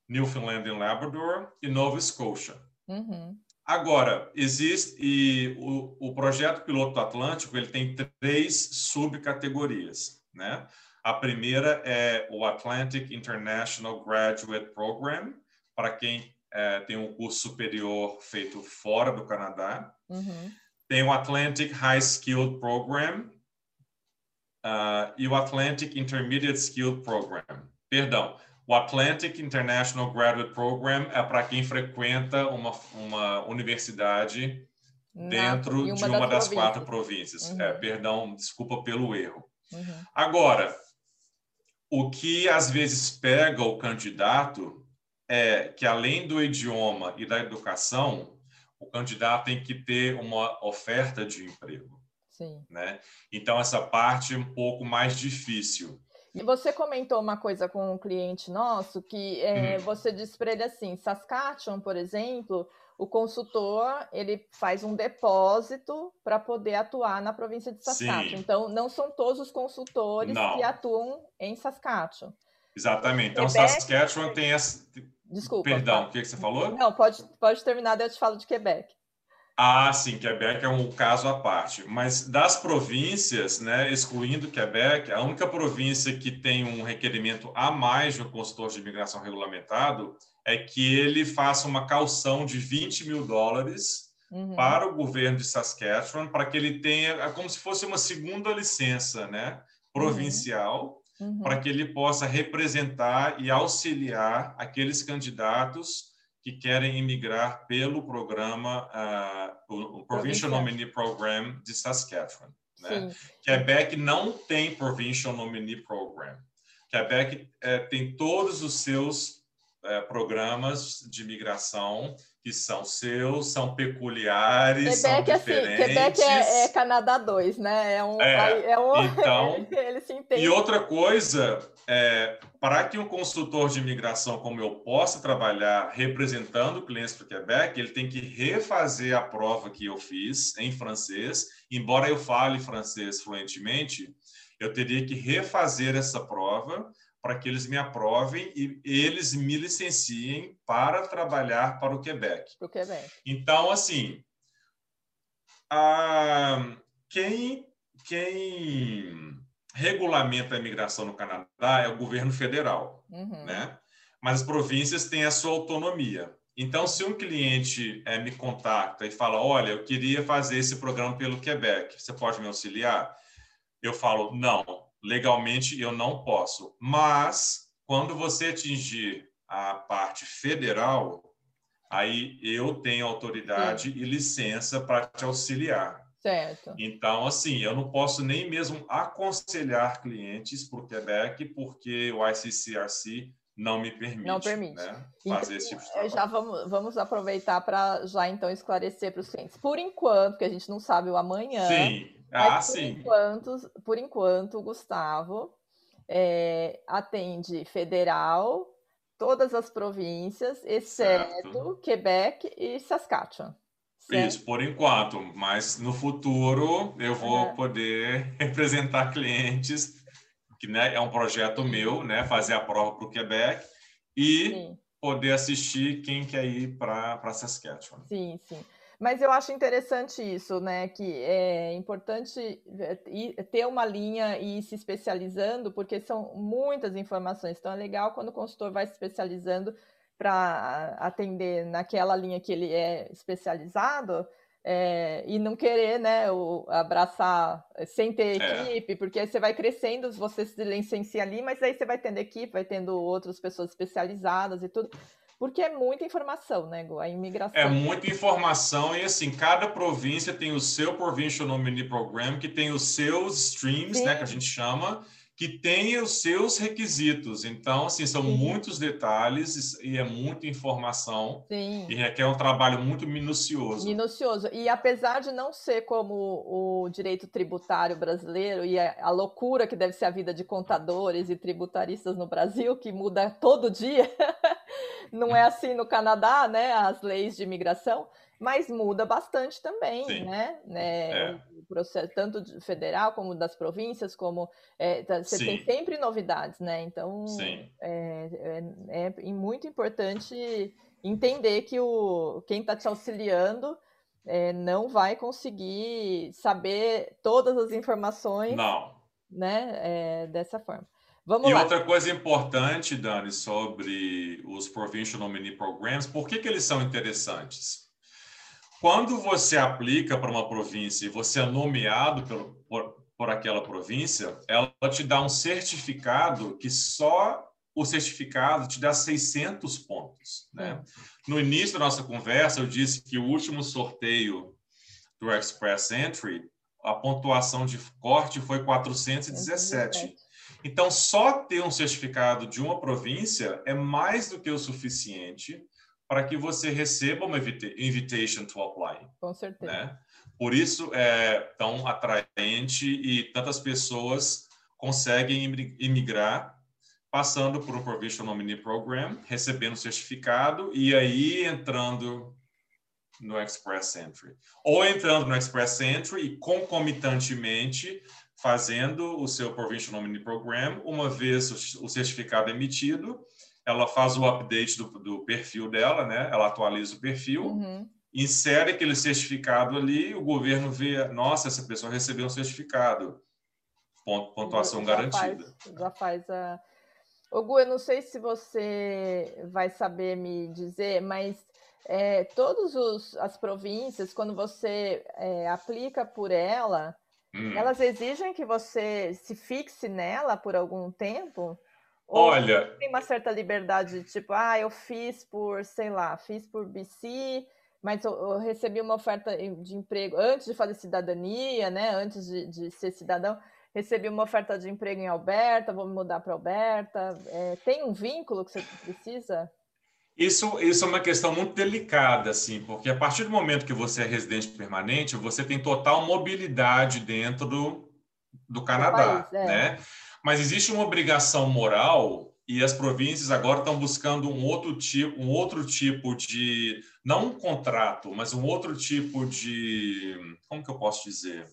Newfoundland and Labrador e Nova Scotia. Uhum. Agora, existe e o, o projeto piloto Atlântico ele tem três subcategorias, né? A primeira é o Atlantic International Graduate Program, para quem é, tem um curso superior feito fora do Canadá. Uhum. Tem o Atlantic High Skilled Program uh, e o Atlantic Intermediate Skilled Program. Perdão, o Atlantic International Graduate Program é para quem frequenta uma, uma universidade dentro uma de uma das, das quatro províncias. Uhum. É, perdão, desculpa pelo erro. Uhum. Agora, o que às vezes pega o candidato é que, além do idioma e da educação, o candidato tem que ter uma oferta de emprego. Sim. Né? Então, essa parte é um pouco mais difícil. E você comentou uma coisa com um cliente nosso que é, hum. você disse para ele assim, Saskatchewan, por exemplo, o consultor ele faz um depósito para poder atuar na província de Saskatchewan. Sim. Então, não são todos os consultores não. que atuam em Saskatchewan. Exatamente. Então, Quebec... Saskatchewan tem essa. Desculpa. Perdão, tá. o que, que você falou? Não, pode, pode terminar, daí eu te falo de Quebec. Ah, sim, Quebec é um caso à parte. Mas das províncias, né, excluindo Quebec, a única província que tem um requerimento a mais de um consultor de imigração regulamentado é que ele faça uma calção de 20 mil dólares uhum. para o governo de Saskatchewan, para que ele tenha, é como se fosse uma segunda licença né, provincial, uhum. Uhum. para que ele possa representar e auxiliar aqueles candidatos que querem imigrar pelo programa, uh, o, Provincial Nominee Program de Saskatchewan. Né? Quebec não tem Provincial Nominee Program. Quebec é, tem todos os seus é, programas de imigração que são seus, são peculiares, Quebec, são diferentes. Assim, Quebec é, é, Canadá 2, né? É um, é, é um então, [LAUGHS] ele se entende. E outra coisa, é, para que um consultor de imigração como eu possa trabalhar representando clientes para o Quebec, ele tem que refazer a prova que eu fiz em francês, embora eu fale francês fluentemente, eu teria que refazer essa prova para que eles me aprovem e eles me licenciem para trabalhar para o Quebec. Para o Quebec. Então, assim, a, quem, quem regulamenta a imigração no Canadá é o governo federal, uhum. né? Mas as províncias têm a sua autonomia. Então, se um cliente é, me contacta e fala, olha, eu queria fazer esse programa pelo Quebec, você pode me auxiliar? Eu falo, não, legalmente eu não posso. Mas, quando você atingir a parte federal, aí eu tenho autoridade e licença para te auxiliar. Certo. Então, assim, eu não posso nem mesmo aconselhar clientes para o Quebec, porque o ICCRC não me permite, não permite. Né, fazer então, esse tipo de trabalho. Já vamos, vamos aproveitar para já então esclarecer para os clientes. Por enquanto, que a gente não sabe o amanhã. Sim. Ah, por sim. Enquanto, por enquanto, o Gustavo é, atende federal, todas as províncias, exceto certo. Quebec e Saskatchewan. Certo? Isso, por enquanto, mas no futuro eu vou uhum. poder [LAUGHS] representar clientes, que né, é um projeto meu, né, fazer a prova para o Quebec e sim. poder assistir quem quer ir para Saskatchewan. Sim, sim. Mas eu acho interessante isso, né? Que é importante é, ter uma linha e ir se especializando, porque são muitas informações. Então é legal quando o consultor vai se especializando para atender naquela linha que ele é especializado. É, e não querer, né, o, abraçar sem ter é. equipe, é. porque aí você vai crescendo, você se licencia ali, mas aí você vai tendo equipe, vai tendo outras pessoas especializadas e tudo. Porque é muita informação, né, A imigração. É muita informação e, assim, cada província tem o seu Provincial Nominee Program, que tem os seus streams, Sim. né, que a gente chama, que tem os seus requisitos. Então, assim, são Sim. muitos detalhes e é muita informação. Sim. E requer um trabalho muito minucioso. Minucioso. E apesar de não ser como o direito tributário brasileiro e a, loucura que deve ser a vida de contadores e tributaristas no Brasil, que muda todo dia, [LAUGHS] não é assim no Canadá, né? As leis de imigração mas muda bastante também, Sim. né? né? É. O processo, tanto federal como das províncias, como é, tá, você Sim. tem sempre novidades, né? Então é, é, é, muito importante entender que o, quem está te auxiliando é, não vai conseguir saber todas as informações não. Né, dessa forma. Vamos e lá. outra coisa importante, Dani, sobre os Provincial Nominee Programs, por que, que eles são interessantes? Quando você aplica para uma província e você é nomeado pelo, por, por aquela província, ela te dá um certificado que só o certificado te dá 600 pontos. Né? No início da nossa conversa, eu disse que o último sorteio do Express Entry, a pontuação de corte foi 417. Então, só ter um certificado de uma província é mais do que o suficiente para que você receba uma invitation to apply. Com certeza. Né? Por isso é tão atraente e tantas pessoas conseguem imigrar passando por um Provisional Nominee Program, recebendo certificado e aí entrando no Express Entry. Ou entrando no Express Entry e concomitantemente fazendo o seu Provincial Nominee Program, uma vez o certificado emitido, ela faz o update do, do perfil dela, né? Ela atualiza o perfil, uhum. insere aquele certificado ali, o governo vê, nossa, essa pessoa recebeu um certificado, pontuação já garantida. Faz, já faz a. Ô, Gu, eu não sei se você vai saber me dizer, mas é, todas as províncias, quando você é, aplica por ela, Hum. Elas exigem que você se fixe nela por algum tempo? Ou Olha, tem uma certa liberdade, tipo, ah, eu fiz por, sei lá, fiz por BC, mas eu, eu recebi uma oferta de emprego antes de fazer cidadania, né? Antes de, de ser cidadão, recebi uma oferta de emprego em Alberta, vou me mudar para Alberta. É, tem um vínculo que você precisa? Isso, isso é uma questão muito delicada, assim, porque a partir do momento que você é residente permanente, você tem total mobilidade dentro do, do Canadá, país, é. né? Mas existe uma obrigação moral e as províncias agora estão buscando um outro tipo, um outro tipo de, não um contrato, mas um outro tipo de, como que eu posso dizer?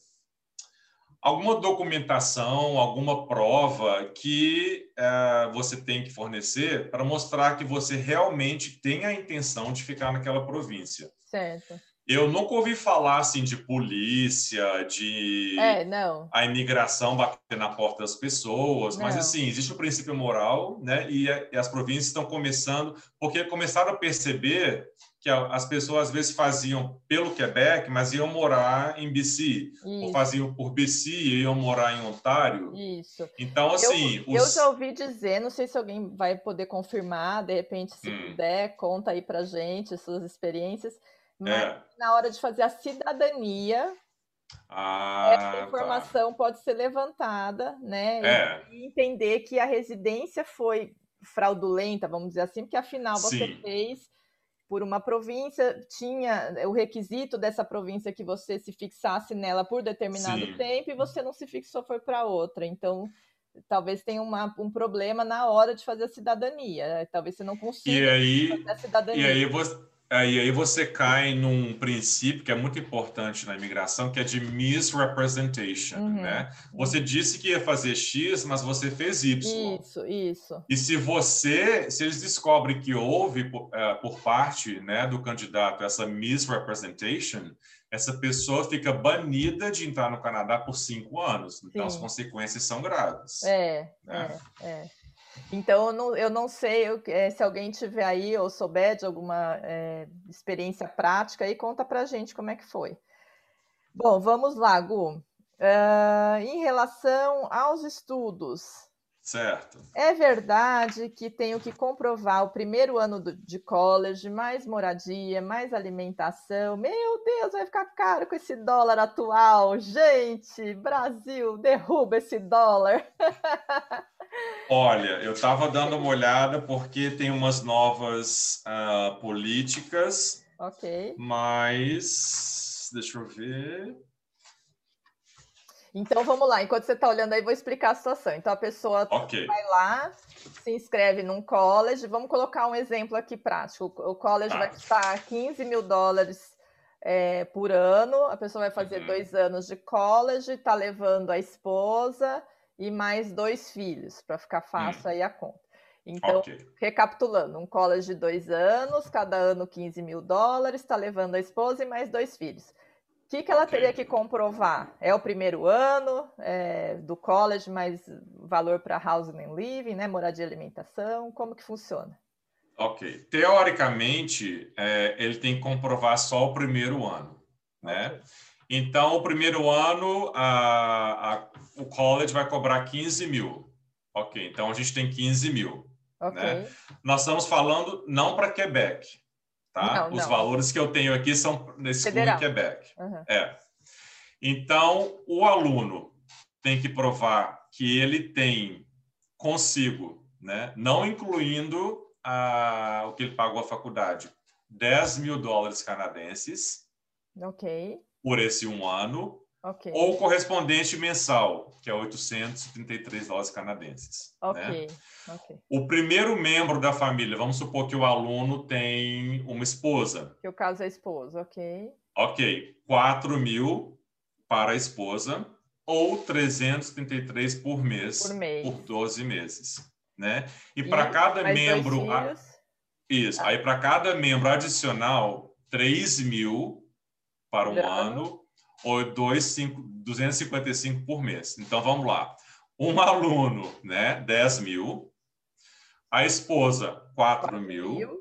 alguma documentação, alguma prova que é, você tem que fornecer para mostrar que você realmente tem a intenção de ficar naquela província. Certo. Eu nunca ouvi falar assim de polícia, de é, não. a imigração bater na porta das pessoas, não. mas assim existe o princípio moral, né? E, e as províncias estão começando porque começaram a perceber que as pessoas às vezes faziam pelo Quebec, mas iam morar em BC, Isso. ou faziam por BC e iam morar em Ontário. Isso. Então, assim. Eu, os... eu, já ouvi dizer, não sei se alguém vai poder confirmar, de repente, se hum. puder, conta aí pra gente suas experiências. Mas é. na hora de fazer a cidadania, ah, essa tá. informação tá. pode ser levantada, né? É. E entender que a residência foi fraudulenta, vamos dizer assim, porque afinal você Sim. fez por uma província, tinha o requisito dessa província que você se fixasse nela por determinado Sim. tempo e você não se fixou, foi para outra. Então, talvez tenha uma, um problema na hora de fazer a cidadania. Talvez você não consiga e aí, fazer a cidadania. E aí você Aí, aí você cai num princípio que é muito importante na imigração, que é de misrepresentation, uhum. né? Você disse que ia fazer X, mas você fez Y. Isso, isso. E se você, se eles descobrem que houve por, uh, por parte né, do candidato essa misrepresentation, essa pessoa fica banida de entrar no Canadá por cinco anos. Então, Sim. as consequências são graves. É, né? é, é. Então, eu não, eu não sei eu, é, se alguém tiver aí ou souber de alguma é, experiência prática aí, conta pra gente como é que foi. Bom, vamos lá, Gu. Uh, em relação aos estudos. Certo. É verdade que tenho que comprovar o primeiro ano do, de college, mais moradia, mais alimentação. Meu Deus, vai ficar caro com esse dólar atual. Gente, Brasil, derruba esse dólar. [LAUGHS] Olha, eu estava dando uma olhada porque tem umas novas uh, políticas. Ok. Mas deixa eu ver. Então vamos lá, enquanto você está olhando aí, vou explicar a situação. Então a pessoa okay. vai lá, se inscreve num college. Vamos colocar um exemplo aqui prático. O college tá. vai custar 15 mil dólares é, por ano. A pessoa vai fazer uhum. dois anos de college, está levando a esposa e mais dois filhos, para ficar fácil hum. aí a conta. Então, okay. recapitulando, um college de dois anos, cada ano 15 mil dólares, está levando a esposa e mais dois filhos. O que, que ela teria que comprovar? É o primeiro ano é, do college, mais valor para housing and living, né? moradia e alimentação, como que funciona? Ok. Teoricamente, é, ele tem que comprovar só o primeiro ano, né? Okay. Então, o primeiro ano, a, a, o college vai cobrar 15 mil. Ok, então a gente tem 15 mil. Okay. Né? Nós estamos falando não para Quebec, tá? Não, Os não. valores que eu tenho aqui são nesse em Quebec. Uhum. É. Então, o aluno tem que provar que ele tem consigo, né? não incluindo a, o que ele pagou à faculdade, 10 mil dólares canadenses Ok. por esse um ano, Ok. ou correspondente mensal, que é 833 dólares canadenses. Ok. Né? Ok. O primeiro membro da família, vamos supor que o aluno tem uma esposa. Que o caso é esposo, ok. Ok, 4 mil para a esposa ou 333 por mês Por mês. por 12 meses, né? E, E para cada membro, a- isso, aí para cada membro adicional, 3 mil para um Por ano. Ou 2, 5, 255 por mês. Então vamos lá. Um aluno, né? 10 mil. A esposa, 4 Quatro mil. mil,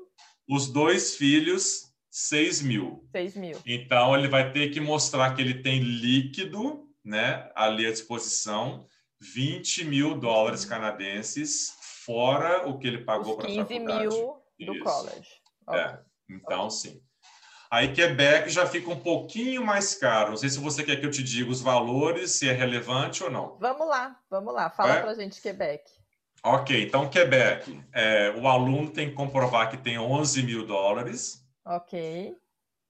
Os dois filhos, 6 mil. seis mil. Então, ele vai ter que mostrar que ele tem líquido, né, ali à disposição, 20 mil dólares canadenses, fora o que ele pagou para a 15 faculdade. mil do Isso. college. É, Ok. então, sim. Aí, Quebec já fica um pouquinho mais caro. Não sei se você quer que eu te diga os valores, se é relevante ou não. Vamos lá, vamos lá. Fala É? pra gente, Quebec. Ok, então, Quebec, é, o aluno tem que comprovar que tem 11 mil dólares. Ok.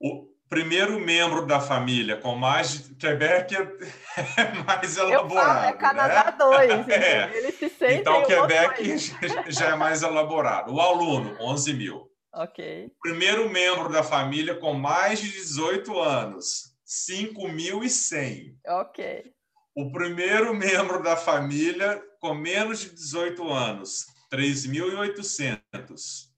O primeiro membro da família com mais Quebec é [LAUGHS] é mais Eu elaborado. falo, é Canadá né? 2. [LAUGHS] É. Eles se sentem Então, Quebec [LAUGHS] já é mais elaborado. O aluno, 11 mil. Ok. Primeiro membro da família com mais de 18 anos, 5.100. Ok. O primeiro membro da família com menos de 18 anos, 3.800.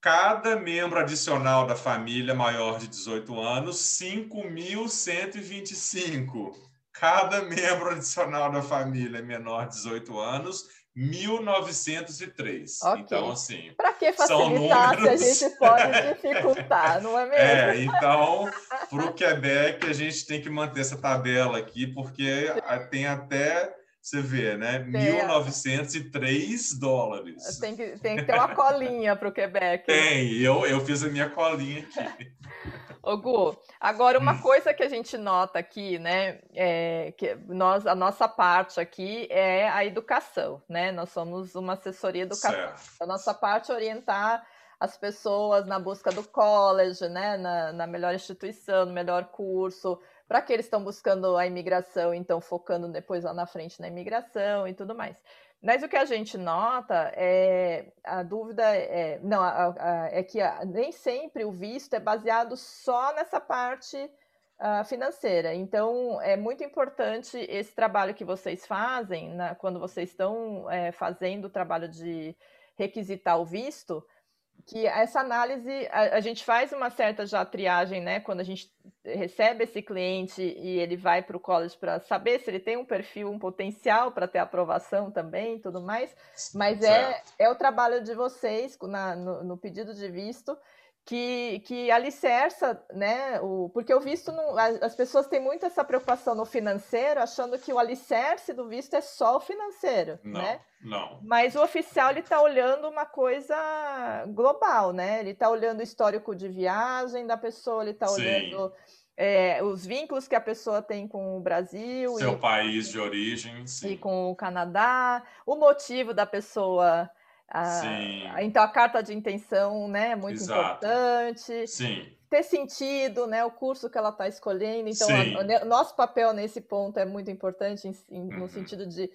Cada membro adicional da família maior de 18 anos, 5.125. Cada [LAUGHS] membro adicional da família menor de 18 anos, 1.903. Ok. Então, assim, Para que São facilitar se a números. gente pode [LAUGHS] dificultar, não é mesmo? é, então, para o Quebec, a gente tem que manter essa tabela aqui, porque a- tem até, você vê, né? Tem. 1.903 dólares. Tem que, tem que ter uma colinha para o Quebec. Tem, eu, eu fiz a minha colinha aqui. [LAUGHS] Ô, Gu, agora Hum. uma coisa que a gente nota aqui, né, é que nós, a nossa parte aqui é a educação, né? Nós somos uma assessoria educativa. Certo. A nossa parte é orientar as pessoas na busca do college, né, na, na melhor instituição, no melhor curso, para que eles estão buscando a imigração, então focando depois lá na frente na imigração e tudo mais. Mas o que a gente nota é a dúvida é não a- a- é que a- nem sempre o visto é baseado só nessa parte ah, financeira. Então é muito importante esse trabalho que vocês fazem na- quando vocês estão eh, fazendo o trabalho de requisitar o visto, que essa análise a, a gente faz uma certa já triagem, né? Quando a gente recebe esse cliente e ele vai para o college para saber se ele tem um perfil, um potencial para ter aprovação também e tudo mais. Mas é, é o trabalho de vocês na- no, no pedido de visto que, que alicerça, né? O, porque o visto, não, as pessoas têm muito essa preocupação no financeiro, achando que o alicerce do visto é só o financeiro, Não, né? não. Mas o oficial ele está olhando uma coisa global, né? Ele está olhando o histórico de viagem da pessoa, ele está olhando é, os vínculos que a pessoa tem com o Brasil Seu e, país de origem, e sim. com o Canadá, o motivo da pessoa. A- então a carta de intenção, né, é muito Exato. importante. Sim, Ter sentido, né, o curso que ela está escolhendo. Então, a- o nosso papel nesse ponto é muito importante, em- em- no Uhum. sentido de.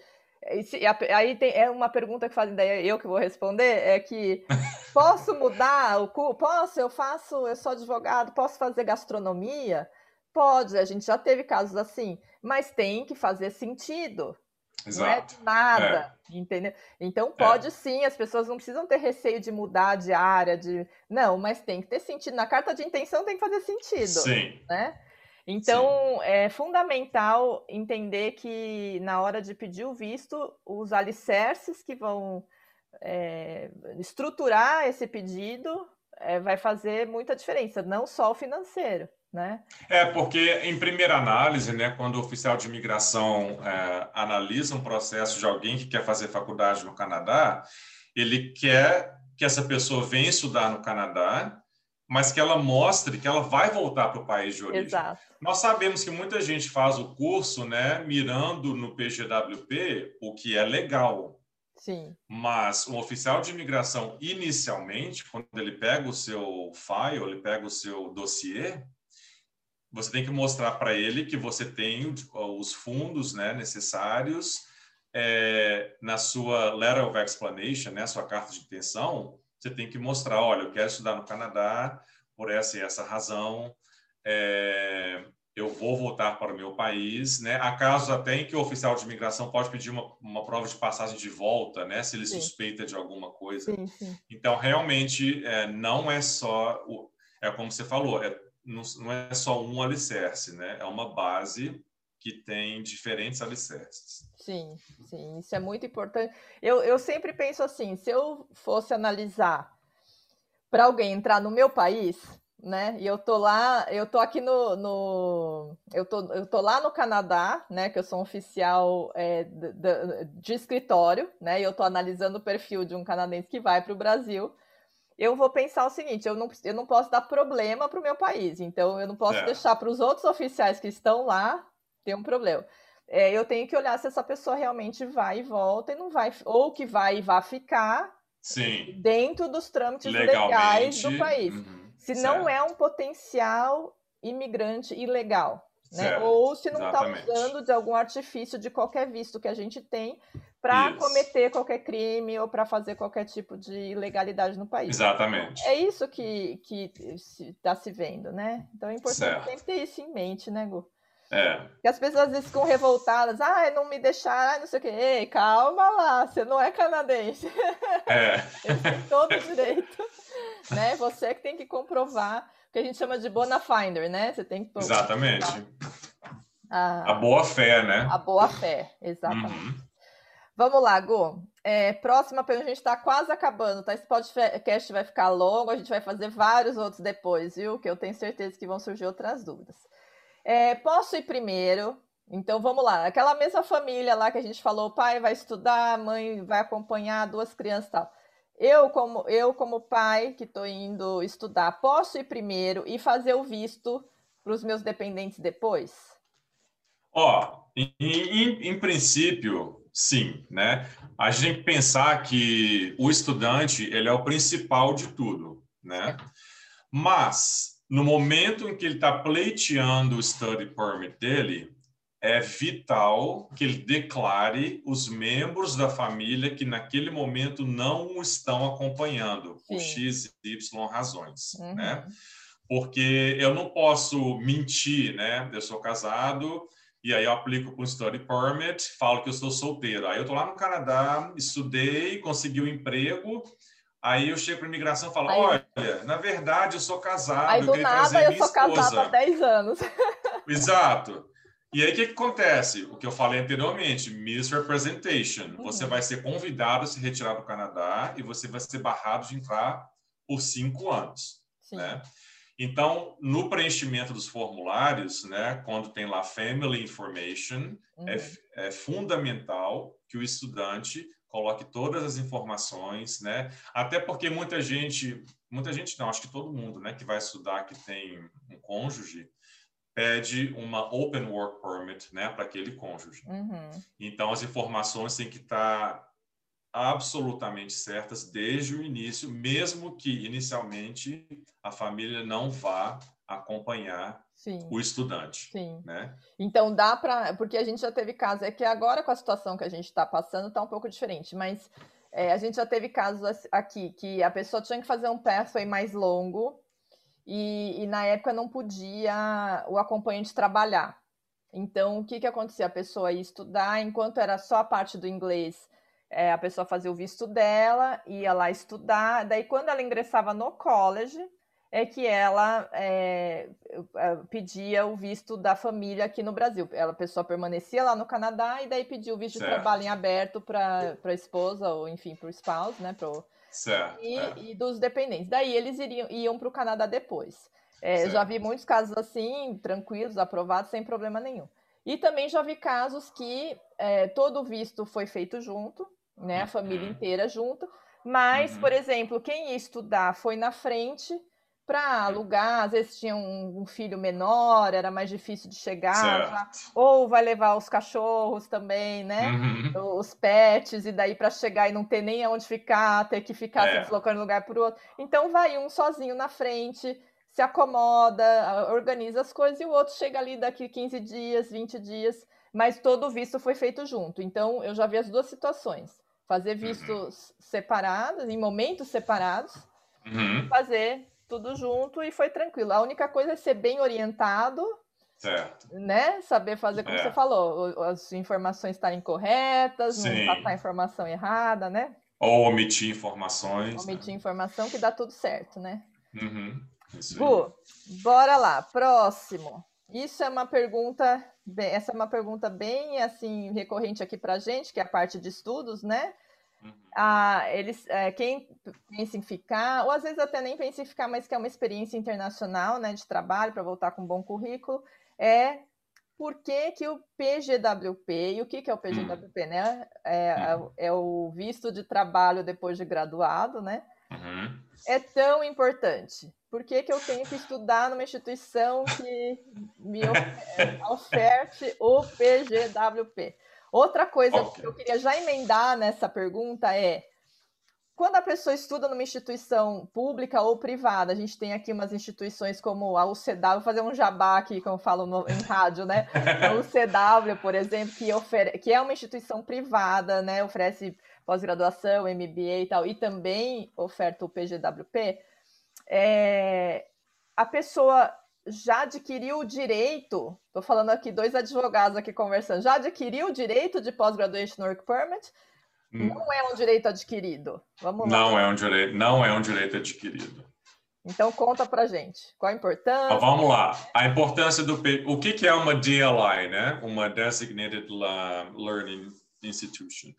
e a- Aí tem, é uma pergunta que fazem, daí eu que vou responder, é que [LAUGHS] posso mudar o curso? Posso, eu faço, eu sou advogado, posso fazer gastronomia? Pode, a gente já teve casos assim, mas tem que fazer sentido. Não é exato. de nada, entendeu? Então pode sim, as pessoas não precisam ter receio de mudar de área, de não, mas tem que ter sentido. Na carta de intenção tem que fazer sentido, Sim, né? Então é fundamental entender que na hora de pedir o visto, os alicerces que vão é, estruturar esse pedido é, vai fazer muita diferença, não só o financeiro, né? É, porque, em primeira análise, né, quando o oficial de imigração é, analisa um processo de alguém que quer fazer faculdade no Canadá, ele quer que essa pessoa venha estudar no Canadá, mas que ela mostre que ela vai voltar para o país de origem. Exato. Nós sabemos que muita gente faz o curso né, mirando no PGWP, o que é legal. Sim. Mas o oficial de imigração, inicialmente, quando ele pega o seu file, ele pega o seu dossiê, você tem que mostrar para ele que você tem os fundos né, necessários é, na sua letter of explanation, né, sua carta de intenção, você tem que mostrar, olha, eu quero estudar no Canadá por essa e essa razão, é, eu vou voltar para o meu país, né? Há casos até em que o oficial de imigração pode pedir uma, uma prova de passagem de volta, né? Se ele sim. suspeita de alguma coisa. Sim, sim. Então, realmente, é, não é só, o, é como você falou, é, não, é só um alicerce, né? É uma base que tem diferentes alicerces. Sim, sim, isso é muito importante. Eu, eu sempre penso assim, se eu fosse analisar para alguém entrar no meu país, né? E eu tô lá, eu tô aqui no, no eu, tô, eu tô lá no Canadá, né? Que eu sou um oficial é, de, de, escritório, né? E eu tô analisando o perfil de um canadense que vai para o Brasil. Eu vou pensar o seguinte: eu não, eu não posso dar problema para o meu país, então eu não posso é. deixar para os outros oficiais que estão lá ter um problema. É, eu tenho que olhar se essa pessoa realmente vai e volta e não vai, ou que vai e vai ficar Sim. dentro dos trâmites legais do país. Uhum. Se certo. não é um potencial imigrante ilegal. Né? Ou se não está usando de algum artifício de qualquer visto que a gente tem para cometer qualquer crime ou para fazer qualquer tipo de ilegalidade no país. Exatamente. É isso que está se, se vendo, né? Então é importante certo. sempre ter isso em mente, né, Gu? É. Porque as pessoas às vezes ficam revoltadas, ah, não me deixaram, não sei o quê. Ei, calma lá, você não é canadense. É. [LAUGHS] Eles têm todo o direito. [LAUGHS] né? Você que tem que comprovar o que a gente chama de bona finder, né? Você tem que Exatamente. A, a boa fé, né? A boa fé, exatamente. Uhum. Vamos lá, Gu. É, próxima pergunta, a gente está quase acabando, tá? Esse podcast vai ficar longo, a gente vai fazer vários outros depois, viu? Que eu tenho certeza que vão surgir outras dúvidas. É, posso ir primeiro? Então vamos lá. Aquela mesma família lá que a gente falou, pai vai estudar, mãe vai acompanhar, duas crianças e tal. Eu, como, eu, como pai que estou indo estudar, posso ir primeiro e fazer o visto para os meus dependentes depois? Ó, em, em, em, princípio, sim, né? A gente tem que pensar que o estudante ele é o principal de tudo, né? Mas no momento em que ele está pleiteando o study permit dele, é vital que ele declare os membros da família que naquele momento não o estão acompanhando Sim. por x, y razões, uhum. né? Porque eu não posso mentir, né? Eu sou casado e aí eu aplico com study permit, falo que eu estou solteiro. Aí eu estou lá no Canadá, estudei, consegui um emprego Aí eu chego para a imigração e falo: aí, olha, na verdade eu sou casado. Aí do nada eu sou casado há 10 anos. [LAUGHS] Exato. E aí o que, que, acontece? O que eu falei anteriormente, misrepresentation. Uhum. Você vai ser convidado a se retirar do Canadá e você vai ser barrado de entrar por cinco anos. Sim. Né? Então, no preenchimento dos formulários, né, quando tem lá Family Information, é uhum. é, é fundamental que o estudante coloque todas as informações, né? Até porque muita gente, muita gente não, acho que todo mundo, né, que vai estudar que tem um cônjuge, pede uma Open Work Permit, né, para aquele cônjuge. Uhum. Então as informações têm que estar tá absolutamente certas desde o início, mesmo que inicialmente a família não vá acompanhar Sim. o estudante. Sim. Né? Então dá para. Porque a gente já teve casos, é que agora com a situação que a gente está passando está um pouco diferente, mas é, a gente já teve casos aqui que a pessoa tinha que fazer um pathway mais longo e, e na época não podia o acompanhante trabalhar. Então, o que, que acontecia? A pessoa ia estudar, enquanto era só a parte do inglês, é, a pessoa fazia o visto dela, ia lá estudar. Daí, quando ela ingressava no college, é que ela é, é, pedia o visto da família aqui no Brasil. Ela, a pessoa permanecia lá no Canadá e daí pediu o visto certo. de trabalho em aberto para a esposa, ou enfim, para o spouse, né? Pro, certo, e, é. e, dos dependentes. Daí eles iriam, iam para o Canadá depois. É, já vi muitos casos assim, tranquilos, aprovados, sem problema nenhum. E também já vi casos que é, todo o visto foi feito junto, né? A família uhum. inteira junto. Mas, uhum. por exemplo, quem ia estudar foi na frente para alugar, às vezes tinha um, um, filho menor, era mais difícil de chegar, já, ou vai levar os cachorros também, né? Uhum. Os pets, e daí para chegar e não ter nem onde ficar, ter que ficar é. se deslocando de um lugar para o outro. Então vai um sozinho na frente, se acomoda, organiza as coisas, e o outro chega ali daqui 15 dias, 20 dias, mas todo o visto foi feito junto. Então eu já vi as duas situações: fazer vistos uhum. separados, em momentos separados, uhum. fazer tudo junto e foi tranquilo. A única coisa é ser bem orientado, certo. né? Saber fazer como é. você falou, as informações estarem corretas, Sim. não passar a informação errada, né? Ou omitir informações. Omitir né? informação que dá tudo certo, né? Uhum. Bu, bora lá, próximo. Isso é uma pergunta, essa é uma pergunta bem assim recorrente aqui para gente, que é a parte de estudos, né? Uhum. Ah, eles, é, quem pensa em ficar, ou às vezes até nem pensa em ficar, mas que é uma experiência internacional né, de trabalho para voltar com um bom currículo, é por que, que o PGWP, e o que, que é o PGWP, uhum. né? É, uhum. é, o visto de trabalho depois de graduado, né? Uhum. É tão importante. Por que, que eu tenho que estudar numa instituição que me [LAUGHS] oferte o PGWP? Outra coisa okay. que eu queria já emendar nessa pergunta é: quando a pessoa estuda numa instituição pública ou privada, a gente tem aqui umas instituições como a UCW, vou fazer um jabá aqui, como eu falo no, em rádio, né? [LAUGHS] A UCW, por exemplo, que, ofere, que é uma instituição privada, né? Oferece pós-graduação, MBA e tal, e também oferta o PGWP. É, a pessoa já adquiriu o direito, estou falando aqui dois advogados aqui conversando, já adquiriu o direito de pós-graduation work permit? Hum. Não é um direito adquirido. Vamos lá. Não é um direito, não é um direito adquirido. Então conta pra gente. Qual a importância? Vamos lá. A importância do o que, que é uma DLI, né? Uma Designated Learning Institution.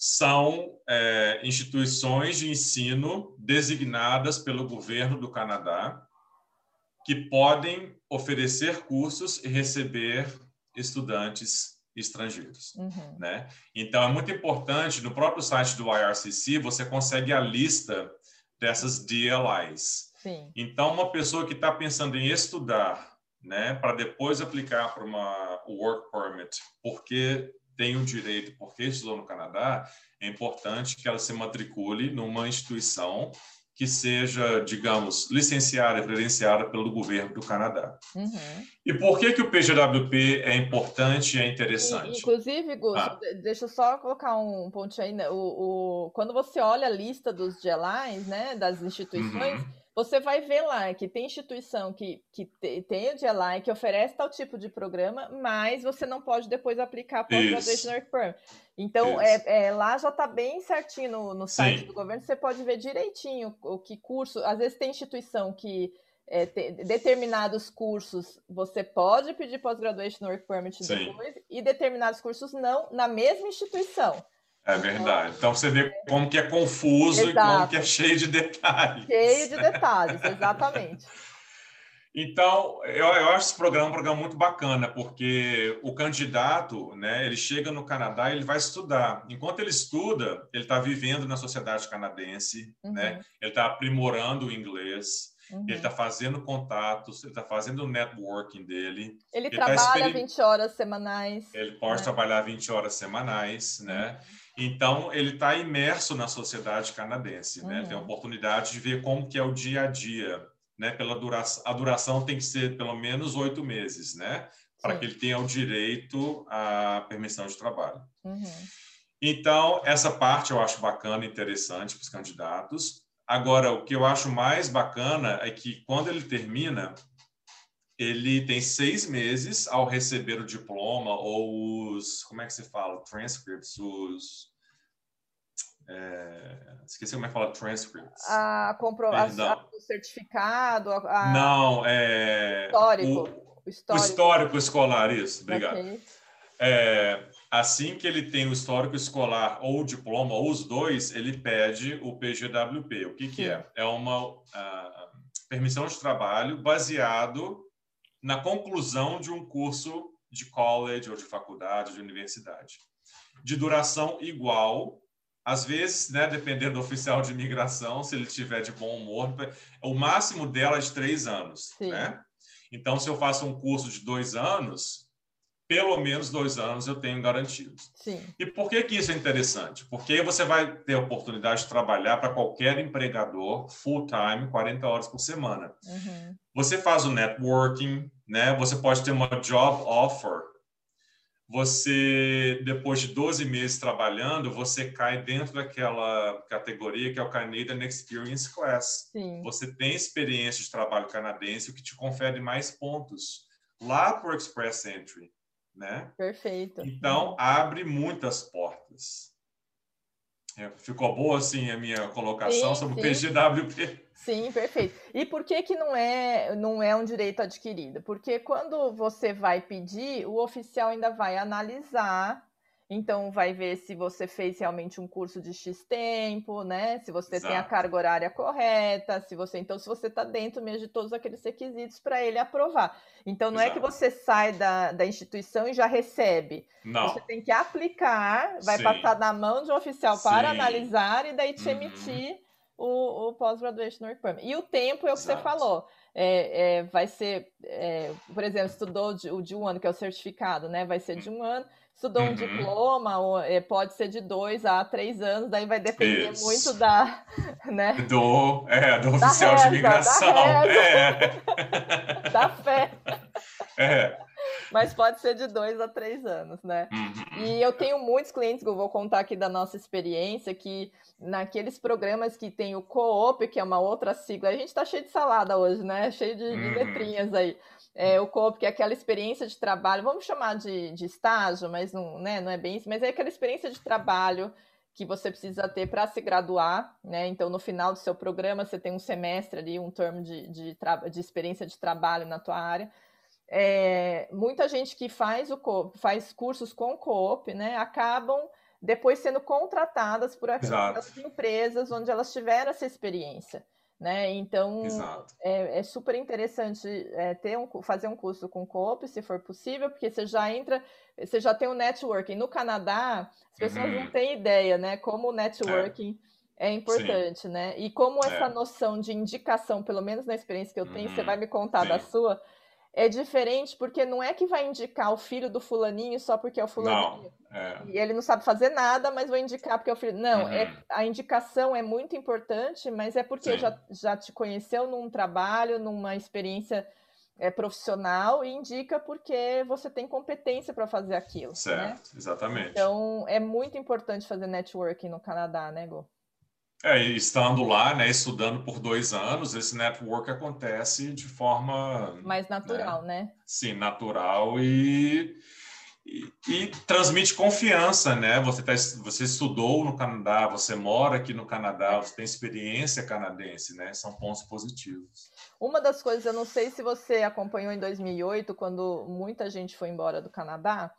São é, instituições de ensino designadas pelo governo do Canadá que podem oferecer cursos e receber estudantes estrangeiros, uhum. né? Então é muito importante no próprio site do IRCC você consegue a lista dessas DLIs. Sim. Então uma pessoa que está pensando em estudar, né, para depois aplicar para uma work permit, porque tem o direito, porque estudou no Canadá, é importante que ela se matricule numa instituição que seja, digamos, licenciada e credenciada pelo governo do Canadá. Uhum. E por que, que o PGWP é importante e é interessante? E, inclusive, Gus, ah. deixa eu só colocar um ponto aí. Né? O, o, quando você olha a lista dos GLIs, né, das instituições, uhum você vai ver lá que tem instituição que, que tem o GLI, que oferece tal tipo de programa, mas você não pode depois aplicar para o Graduation Work Permit. Então, é, é, lá já está bem certinho no, no site Sim. do governo, você pode ver direitinho o que curso. Às vezes tem instituição que é, te, determinados cursos você pode pedir pós-graduation work permit Sim. depois, e determinados cursos não, na mesma instituição. É verdade. Então você vê como que é confuso Exato. e como que é cheio de detalhes. Cheio de detalhes, exatamente. [LAUGHS] Então, eu, eu acho esse programa um programa muito bacana, porque o candidato, né, ele chega no Canadá e ele vai estudar. Enquanto ele estuda, ele está vivendo na sociedade canadense, uhum. né? ele está aprimorando o inglês, uhum. ele está fazendo contatos, ele está fazendo o networking dele. Ele, ele tá trabalha tá 20 horas semanais. Ele pode né? trabalhar 20 horas semanais, né? Uhum. Então, ele está imerso na sociedade canadense, né? Tem a uhum. oportunidade de ver como que é o dia a dia, né? Pela duração, a duração tem que ser pelo menos oito meses, né? Para que ele tenha o direito à permissão de trabalho. Uhum. Então, essa parte eu acho bacana e interessante para os candidatos. Agora, o que eu acho mais bacana é que quando ele termina, ele tem seis meses ao receber o diploma ou os, como é que se fala, transcripts, os, é, esqueci como é que fala transcripts. A comprovação, o certificado, a, não, é histórico, o, o, histórico. o histórico escolar, isso, obrigado. Okay. É, assim que ele tem o histórico escolar ou o diploma ou os dois, ele pede o PGWP. O que, que é? É uma uh, permissão de trabalho baseado na conclusão de um curso de college ou de faculdade, de universidade, de duração igual às vezes, né, dependendo do oficial de imigração, se ele tiver de bom humor, o máximo dela é de três anos, Sim. né? Então, se eu faço um curso de dois anos, pelo menos dois anos eu tenho garantidos. Sim. E por que, que isso é interessante? Porque você vai ter a oportunidade de trabalhar para qualquer empregador full time, 40 horas por semana. Uhum. Você faz o networking, né? Você pode ter uma job offer você, depois de 12 meses trabalhando, você cai dentro daquela categoria que é o Canadian Experience Class. Sim. Você tem experiência de trabalho canadense, o que te confere mais pontos lá para o Express Entry, né? Perfeito. Então, abre muitas portas. É, ficou boa, assim, a minha colocação sim, sobre sim. o PGWP? Sim, perfeito. E por que que não é, não é um direito adquirido? Porque quando você vai pedir, o oficial ainda vai analisar, então vai ver se você fez realmente um curso de X tempo, né? Se você Exato. tem a carga horária correta, se você, então se você está dentro mesmo de todos aqueles requisitos para ele aprovar. Então não Exato. é que você sai da, da instituição e já recebe. Não. Você tem que aplicar, vai Sim. passar na mão de um oficial Sim. para analisar e daí te uhum. emitir o, o pós-graduation work permit. E o tempo é o que Exato. você falou. É, é, vai ser, é, por exemplo, estudou de, o de um ano, que é o certificado, né? Vai ser de um ano. Estudou uhum. um diploma, ou, é, pode ser de dois a três anos, daí vai depender Isso. muito da. [LAUGHS] Né? Do, é, do oficial reza, de imigração. Da, é. [LAUGHS] da fé. É mas pode ser de dois a três anos, né? Uhum. E eu tenho muitos clientes que eu vou contar aqui da nossa experiência, que naqueles programas que tem o co-op, que é uma outra sigla, a gente tá cheio de salada hoje, né? Cheio de, de uhum. letrinhas aí. É, o co-op, que é aquela experiência de trabalho, vamos chamar de, de estágio, mas não, né, não é bem isso, mas é aquela experiência de trabalho que você precisa ter para se graduar, né? Então, no final do seu programa, você tem um semestre ali, um termo de, de, de experiência de trabalho na tua área é, muita gente que faz, o faz cursos com coop, né, acabam depois sendo contratadas por aquelas empresas onde elas tiveram essa experiência. Né? Então é, é, super interessante é, ter um, fazer um curso com coop, se for possível, porque você já entra, você já tem um networking. No Canadá, as pessoas uhum. não têm ideia, né? Como o networking é, é importante, Sim. né? E como essa é. noção de indicação, pelo menos na experiência que eu tenho, uhum. você vai me contar Sim. da sua, é diferente porque não é que vai indicar o filho do fulaninho só porque é o fulaninho. Não, é. E ele não sabe fazer nada, mas vou indicar porque é o filho. Não, uhum. é, a indicação é muito importante, mas é porque já, já te conheceu num trabalho, numa experiência é, profissional e indica porque você tem competência para fazer aquilo. Né? Certo, né? exatamente. Então é muito importante fazer networking no Canadá, né, Go? É, estando lá, né, estudando por dois anos, esse network acontece de forma mais natural, né? né? Sim, natural e, e, e, transmite confiança, né? Você tá, você estudou no Canadá, você mora aqui no Canadá, você tem experiência canadense, né? São pontos positivos. Uma das coisas, eu não sei se você acompanhou em 2008, quando muita gente foi embora do Canadá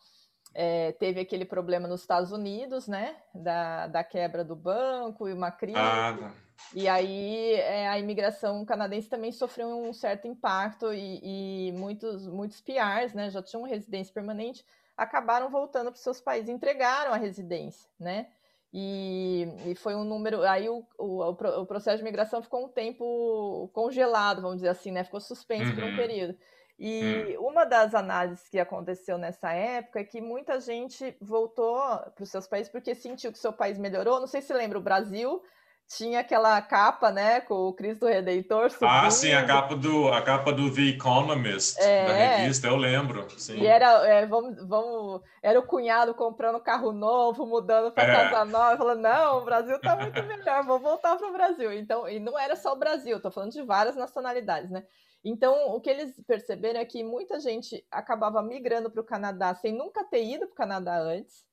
é, teve aquele problema nos Estados Unidos, né? Da, da quebra do banco e uma crise. Ah, e aí é, a imigração canadense também sofreu um certo impacto e, e, muitos, muitos PRs, né? Já tinham residência permanente, acabaram voltando para os seus países, entregaram a residência, né? E, e, foi um número. Aí o, o, o, processo de imigração ficou um tempo congelado, vamos dizer assim, né? Ficou suspenso uhum. por um uhum. período. E hum. uma das análises que aconteceu nessa época é que muita gente voltou para os seus países porque sentiu que seu país melhorou. Não sei se lembra, o Brasil tinha aquela capa, né, com o Cristo Redentor subindo. Ah, sim, a capa do, a capa do The Economist, é, da revista, eu lembro. Sim. E era, é, vamos, vamos, era o cunhado comprando carro novo, mudando para é. casa nova, falando, não, o Brasil está muito melhor, vou voltar para o Brasil. Então, e não era só o Brasil, estou falando de várias nacionalidades, né? Então, o que eles perceberam é que muita gente acabava migrando para o Canadá sem nunca ter ido para o Canadá antes.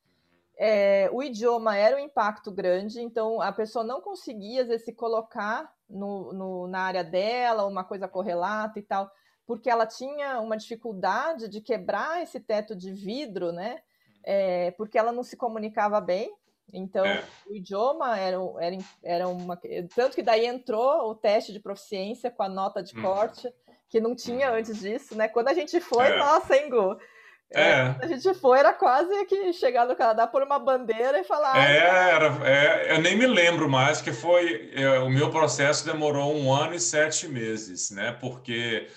É, o idioma era um impacto grande, então a pessoa não conseguia, às vezes, se colocar no, no, na área dela, uma coisa correlata e tal, porque ela tinha uma dificuldade de quebrar esse teto de vidro, né? É, porque ela não se comunicava bem. Então, é. o idioma era, era, era uma. Tanto que daí entrou o teste de proficiência com a nota de hum. corte, que não tinha hum. antes disso, né? Quando a gente foi, é. nossa, hein, Gu? É. é. a gente foi, era quase que chegar no Canadá por uma bandeira e falar. É, era, é, eu nem me lembro mais, que foi. É, o meu processo demorou um ano e sete meses, né? Porque,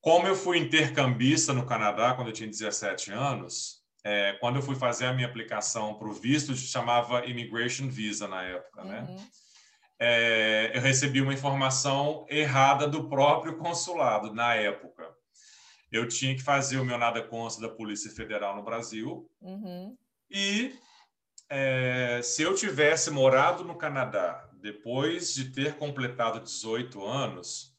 como eu fui intercambista no Canadá quando eu tinha 17 anos, é, quando eu fui fazer a minha aplicação para o visto, chamava Immigration Visa na época, né? Uhum. É, eu recebi uma informação errada do próprio consulado na época. Eu tinha que fazer o meu nada consta da Polícia Federal no Brasil uhum. e é, se eu tivesse morado no Canadá depois de ter completado 18 anos,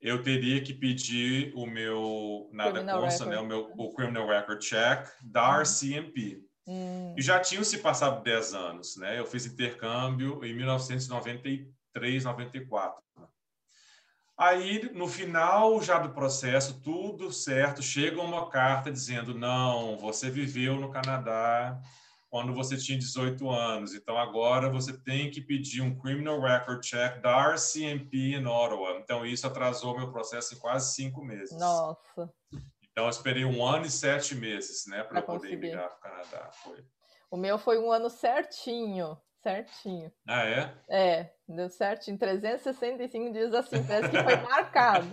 eu teria que pedir o meu nada criminal consta, né, o meu o criminal record check da RCMP. Hum. E já tinham se passado 10 anos, né? Eu fiz intercâmbio em 1993, 94. Aí, no final já do processo, tudo certo, chega uma carta dizendo: não, você viveu no Canadá quando você tinha 18 anos. Então, agora você tem que pedir um criminal record check da RCMP em Ottawa. Então, isso atrasou meu processo em quase cinco meses. Nossa. Então, eu esperei um ano e sete meses, né, para poder migrar para o Canadá. Foi. O meu foi um ano certinho, certinho. Ah, é? É, deu certo em 365 dias assim, parece que foi [LAUGHS] marcado.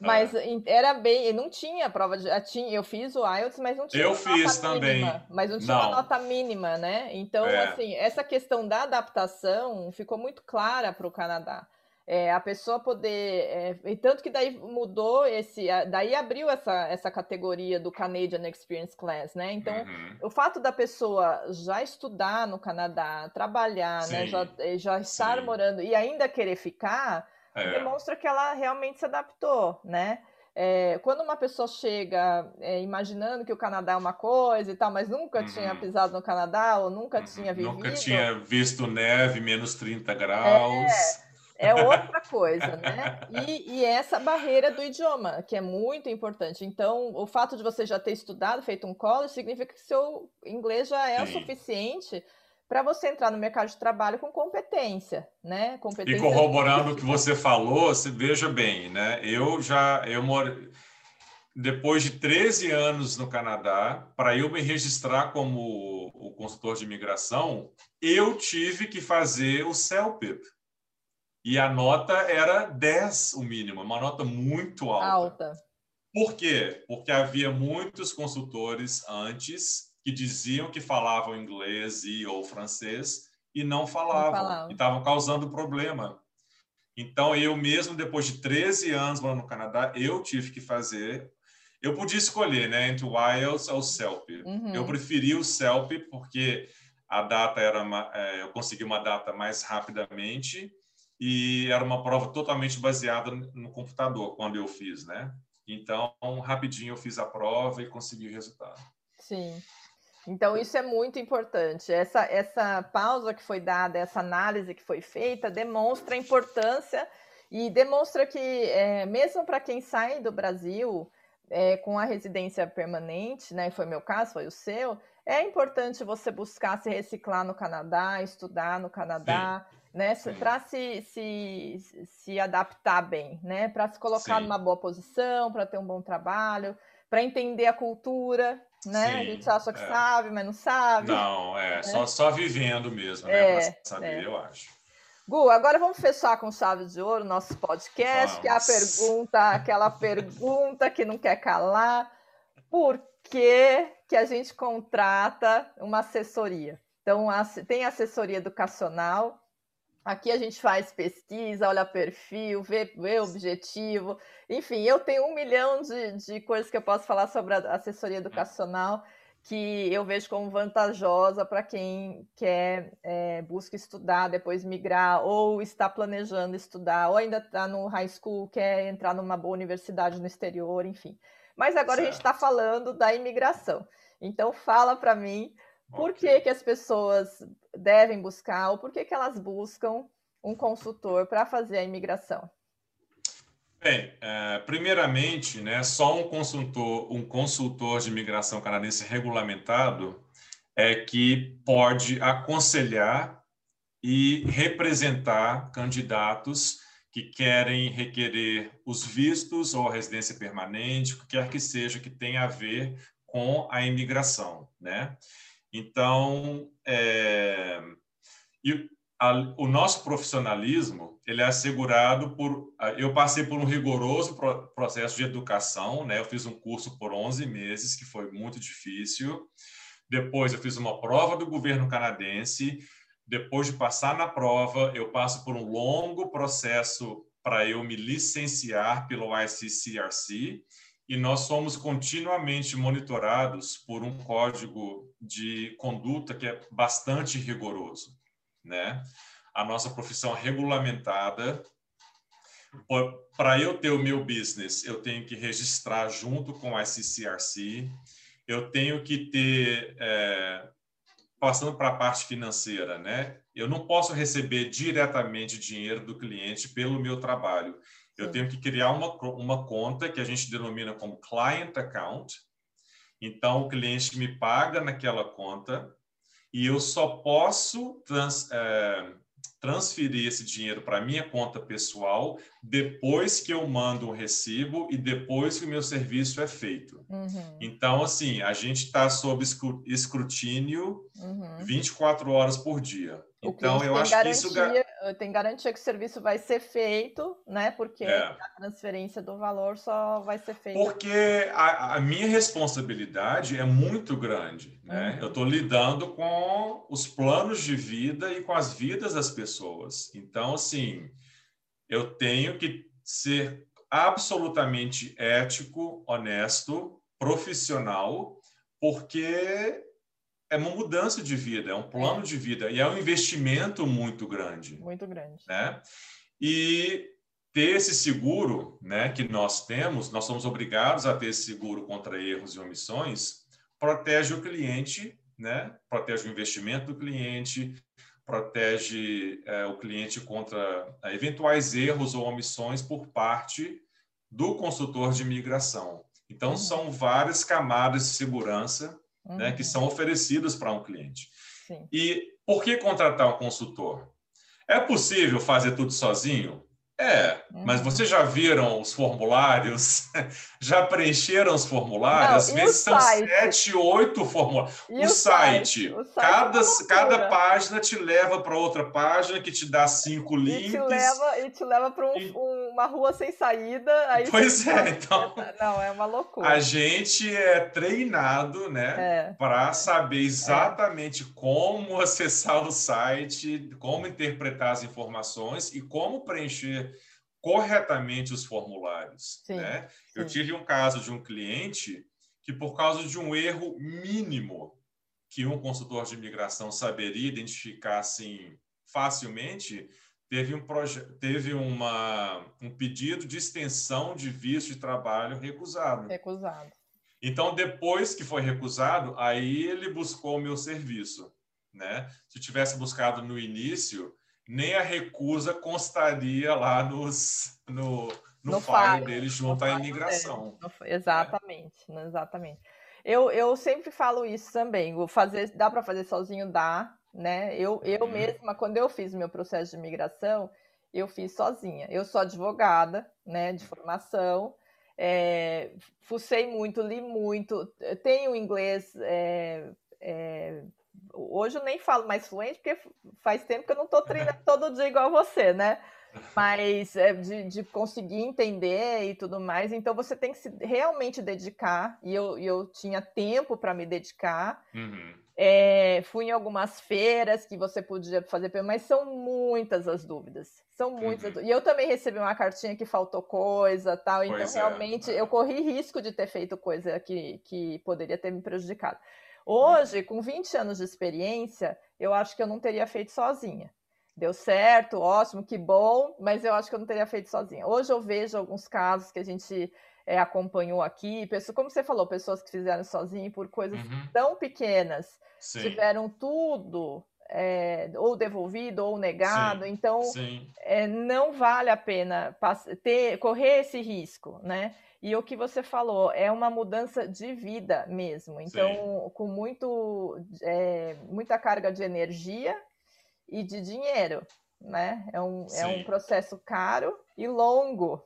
Mas ah. era bem, não tinha prova de. Ah, tinha, eu fiz o IELTS, mas não tinha eu fiz também. Mínima, mas não tinha não. uma nota mínima, né? Então, é. assim, essa questão da adaptação ficou muito clara para o Canadá. É, a pessoa poder. É, e tanto que daí mudou esse. Daí abriu essa, essa categoria do Canadian Experience Class, né? Então, uhum. o fato da pessoa já estudar no Canadá, trabalhar, né? Já, já estar Sim. morando e ainda querer ficar é. demonstra que ela realmente se adaptou, né? É, quando uma pessoa chega é, imaginando que o Canadá é uma coisa e tal, mas nunca uhum. tinha pisado no Canadá ou nunca uhum. tinha vivido. Nunca tinha visto neve, menos 30 graus. É, é outra coisa, né? E, e, essa barreira do idioma, que é muito importante. Então, o fato de você já ter estudado, feito um college, significa que seu inglês já é Sim. o suficiente para você entrar no mercado de trabalho com competência, né? Competência e corroborando o que você falou, você veja bem, né? Eu já eu moro depois de 13 anos no Canadá, para eu me registrar como o consultor de imigração, eu tive que fazer o CELPIP. E a nota era 10 o mínimo, uma nota muito alta. Alta. Por quê? Porque havia muitos consultores antes que diziam que falavam inglês e ou francês e não falavam, não falavam. e estavam causando problema. Então, eu mesmo, depois de 13 anos morando no Canadá, eu tive que fazer... Eu podia escolher, né, entre o IELTS ou o CELP. Uhum. Eu preferi o CELP porque a data era... Uma, é, eu consegui uma data mais rapidamente e era uma prova totalmente baseada no computador, quando eu fiz, né? Então, rapidinho eu fiz a prova e consegui o resultado. Sim. Então, isso é muito importante. Essa, essa pausa que foi dada, essa análise que foi feita, demonstra a importância e demonstra que, é, mesmo para quem sai do Brasil é, com a residência permanente, né, foi meu caso, foi o seu, é importante você buscar se reciclar no Canadá, estudar no Canadá, Sim. né, para se, se, se adaptar bem, né, para se colocar Sim. numa boa posição, para ter um bom trabalho, para entender a cultura, né? Sim, a gente acha que é. sabe, mas não sabe. Não, é, é. Só, só vivendo mesmo, né? É, para saber, é. eu acho. Gu, agora vamos fechar com chave de ouro nosso podcast, vamos. que é a pergunta, aquela pergunta que não quer calar. Por que, que a gente contrata uma assessoria? Então, tem assessoria educacional, Aqui a gente faz pesquisa, olha perfil, vê, vê objetivo. Enfim, eu tenho um milhão de, de coisas que eu posso falar sobre a assessoria educacional que eu vejo como vantajosa para quem quer, é, busca estudar, depois migrar, ou está planejando estudar, ou ainda está no high school, quer entrar numa boa universidade no exterior, enfim. Mas agora certo. a gente está falando da imigração. Então fala para mim por que, que as pessoas devem buscar ou por que, que elas buscam um consultor para fazer a imigração? Bem, é, primeiramente, né, só um consultor, um consultor de imigração canadense regulamentado é que pode aconselhar e representar candidatos que querem requerer os vistos ou a residência permanente, o que quer que seja que tenha a ver com a imigração, né? Então, é, e a, o nosso profissionalismo ele é assegurado por. Eu passei por um rigoroso processo de educação, né? Eu fiz um curso por 11 meses que foi muito difícil. Depois eu fiz uma prova do governo canadense. Depois de passar na prova, eu passo por um longo processo para eu me licenciar pelo ICCRC e nós somos continuamente monitorados por um código de conduta que é bastante rigoroso, né? A nossa profissão é regulamentada. Para eu ter o meu business, eu tenho que registrar junto com a SCCRC, eu tenho que ter, é, passando para a parte financeira, né? Eu não posso receber diretamente dinheiro do cliente pelo meu trabalho. Eu tenho que criar uma, uma conta que a gente denomina como client account. Então, o cliente me paga naquela conta e eu só posso trans, é, transferir esse dinheiro para minha conta pessoal depois que eu mando um recibo e depois que o meu serviço é feito. Uhum. Então, assim, a gente está sob escrutínio uhum. 24 horas por dia. O então, eu acho que isso tem garantia que o serviço vai ser feito, né? Porque é. a transferência do valor só vai ser feita. Porque a, a minha responsabilidade é muito grande, né? Uhum. Eu estou lidando com os planos de vida e com as vidas das pessoas. Então, assim, eu tenho que ser absolutamente ético, honesto, profissional, porque é uma mudança de vida, é um plano é. de vida e é um investimento muito grande. Muito grande. Né? E ter esse seguro, né, que nós temos, nós somos obrigados a ter esse seguro contra erros e omissões, protege o cliente, né? Protege o investimento do cliente, protege é, o cliente contra é, eventuais erros ou omissões por parte do consultor de imigração. Então, uhum. são várias camadas de segurança uhum. né, que são oferecidas para um cliente. Sim. E por que contratar um consultor? É possível fazer tudo sozinho? É, mas uhum. vocês já viram os formulários? [LAUGHS] Já preencheram os formulários? Não, Às vezes são sete, oito formulários. O, o, site, o, site, cada, é cada página te leva para outra página que te dá cinco links. E te leva, e te leva para um, e... uma rua sem saída. Aí pois é, então. [LAUGHS] Não, é uma loucura. A gente é treinado, né, é. para saber exatamente é. como acessar o site, como interpretar as informações e como preencher corretamente os formulários. Sim, né? Sim. Eu tive um caso de um cliente que, por causa de um erro mínimo que um consultor de imigração saberia identificar assim facilmente, teve um teve uma um pedido de extensão de visto de trabalho recusado. Recusado. Então depois que foi recusado, aí ele buscou o meu serviço, né? Se tivesse buscado no início, nem a recusa constaria lá nos, no, no, no file, file dele junto à imigração. Dele. Exatamente, é. exatamente. Eu, eu sempre falo isso também. Vou fazer, dá para fazer sozinho, dá, né? Eu, eu uhum. mesma, quando eu fiz o meu processo de imigração, eu fiz sozinha. Eu sou advogada, né, de formação. É, fucei muito, li muito, tenho inglês é, é, Hoje eu nem falo mais fluente, porque faz tempo que eu não estou treinando [LAUGHS] todo dia igual você, né? Mas é, de, de, conseguir entender e tudo mais. Então você tem que se realmente dedicar, e eu, eu tinha tempo para me dedicar. Uhum. É, fui em algumas feiras que você podia fazer, mas são muitas as dúvidas. São muitas. Uhum. E eu também recebi uma cartinha que faltou coisa tal. Então, pois é. realmente, eu corri risco de ter feito coisa que, que poderia ter me prejudicado. Hoje, com 20 anos de experiência, eu acho que eu não teria feito sozinha. Deu certo, ótimo, que bom, mas eu acho que eu não teria feito sozinha. Hoje eu vejo alguns casos que a gente é, acompanhou aqui, pessoas, como você falou, pessoas que fizeram sozinho por coisas uhum. tão pequenas, Sim. tiveram tudo é, ou devolvido ou negado, sim, então sim. É, não vale a pena ter, correr esse risco, né? E o que você falou é uma mudança de vida mesmo. Então, Sim. com muito, é, muita carga de energia e de dinheiro, né? É um, é um processo caro e longo,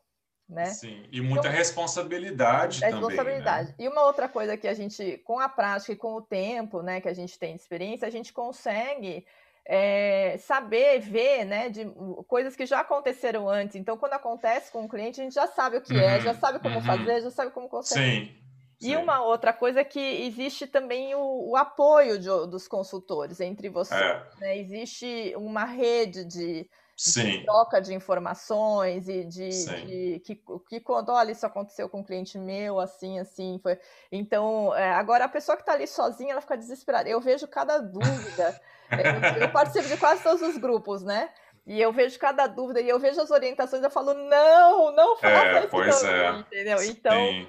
né? Sim, e muita então, responsabilidade, também. Né? Responsabilidade. Né? E uma outra coisa que a gente, com a prática e com o tempo, né, que a gente tem de experiência, a gente consegue é, saber, ver, né, de coisas que já aconteceram antes. Então, quando acontece com o um cliente, a gente já sabe o que uhum, é, já sabe como uhum. fazer, já sabe como conseguir. Sim. E Sim. uma outra coisa é que existe também o, o apoio de, dos consultores entre vocês. É. Né? Existe uma rede de, de, troca de informações e de, de, que, que quando, olha, isso aconteceu com um cliente meu, assim, assim. Foi. Então, é, agora a pessoa que está ali sozinha, ela fica desesperada. Eu vejo cada dúvida. [LAUGHS] É, eu participo de quase todos os grupos, né? E eu vejo cada dúvida e eu vejo as orientações, eu falo, não, não faça é, isso pois é. entendeu? Então,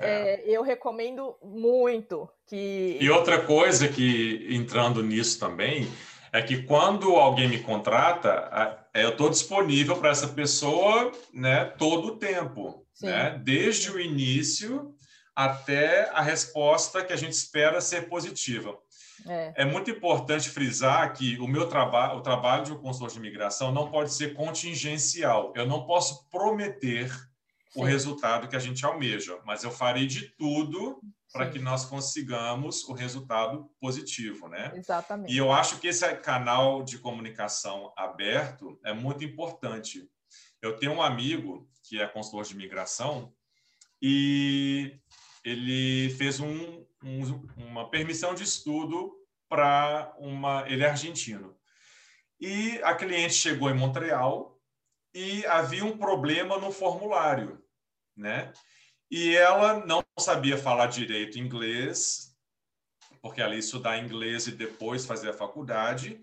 é. eu recomendo muito que... E outra coisa que, entrando nisso também, é que quando alguém me contrata, eu estou disponível para essa pessoa né, todo o tempo, né? desde o início até a resposta que a gente espera ser positiva. É. é. muito importante frisar que o meu trabalho, o trabalho de um consultor de imigração não pode ser contingencial. Eu não posso prometer Sim. o resultado que a gente almeja, mas eu farei de tudo para que nós consigamos o resultado positivo, né? Exatamente. E eu acho que esse canal de comunicação aberto é muito importante. Eu tenho um amigo que é consultor de imigração e ele fez um, um, uma permissão de estudo para uma. Ele é argentino. E a cliente chegou em Montreal e havia um problema no formulário, né? E ela não sabia falar direito inglês, porque ela ia estudar inglês e depois fazer a faculdade.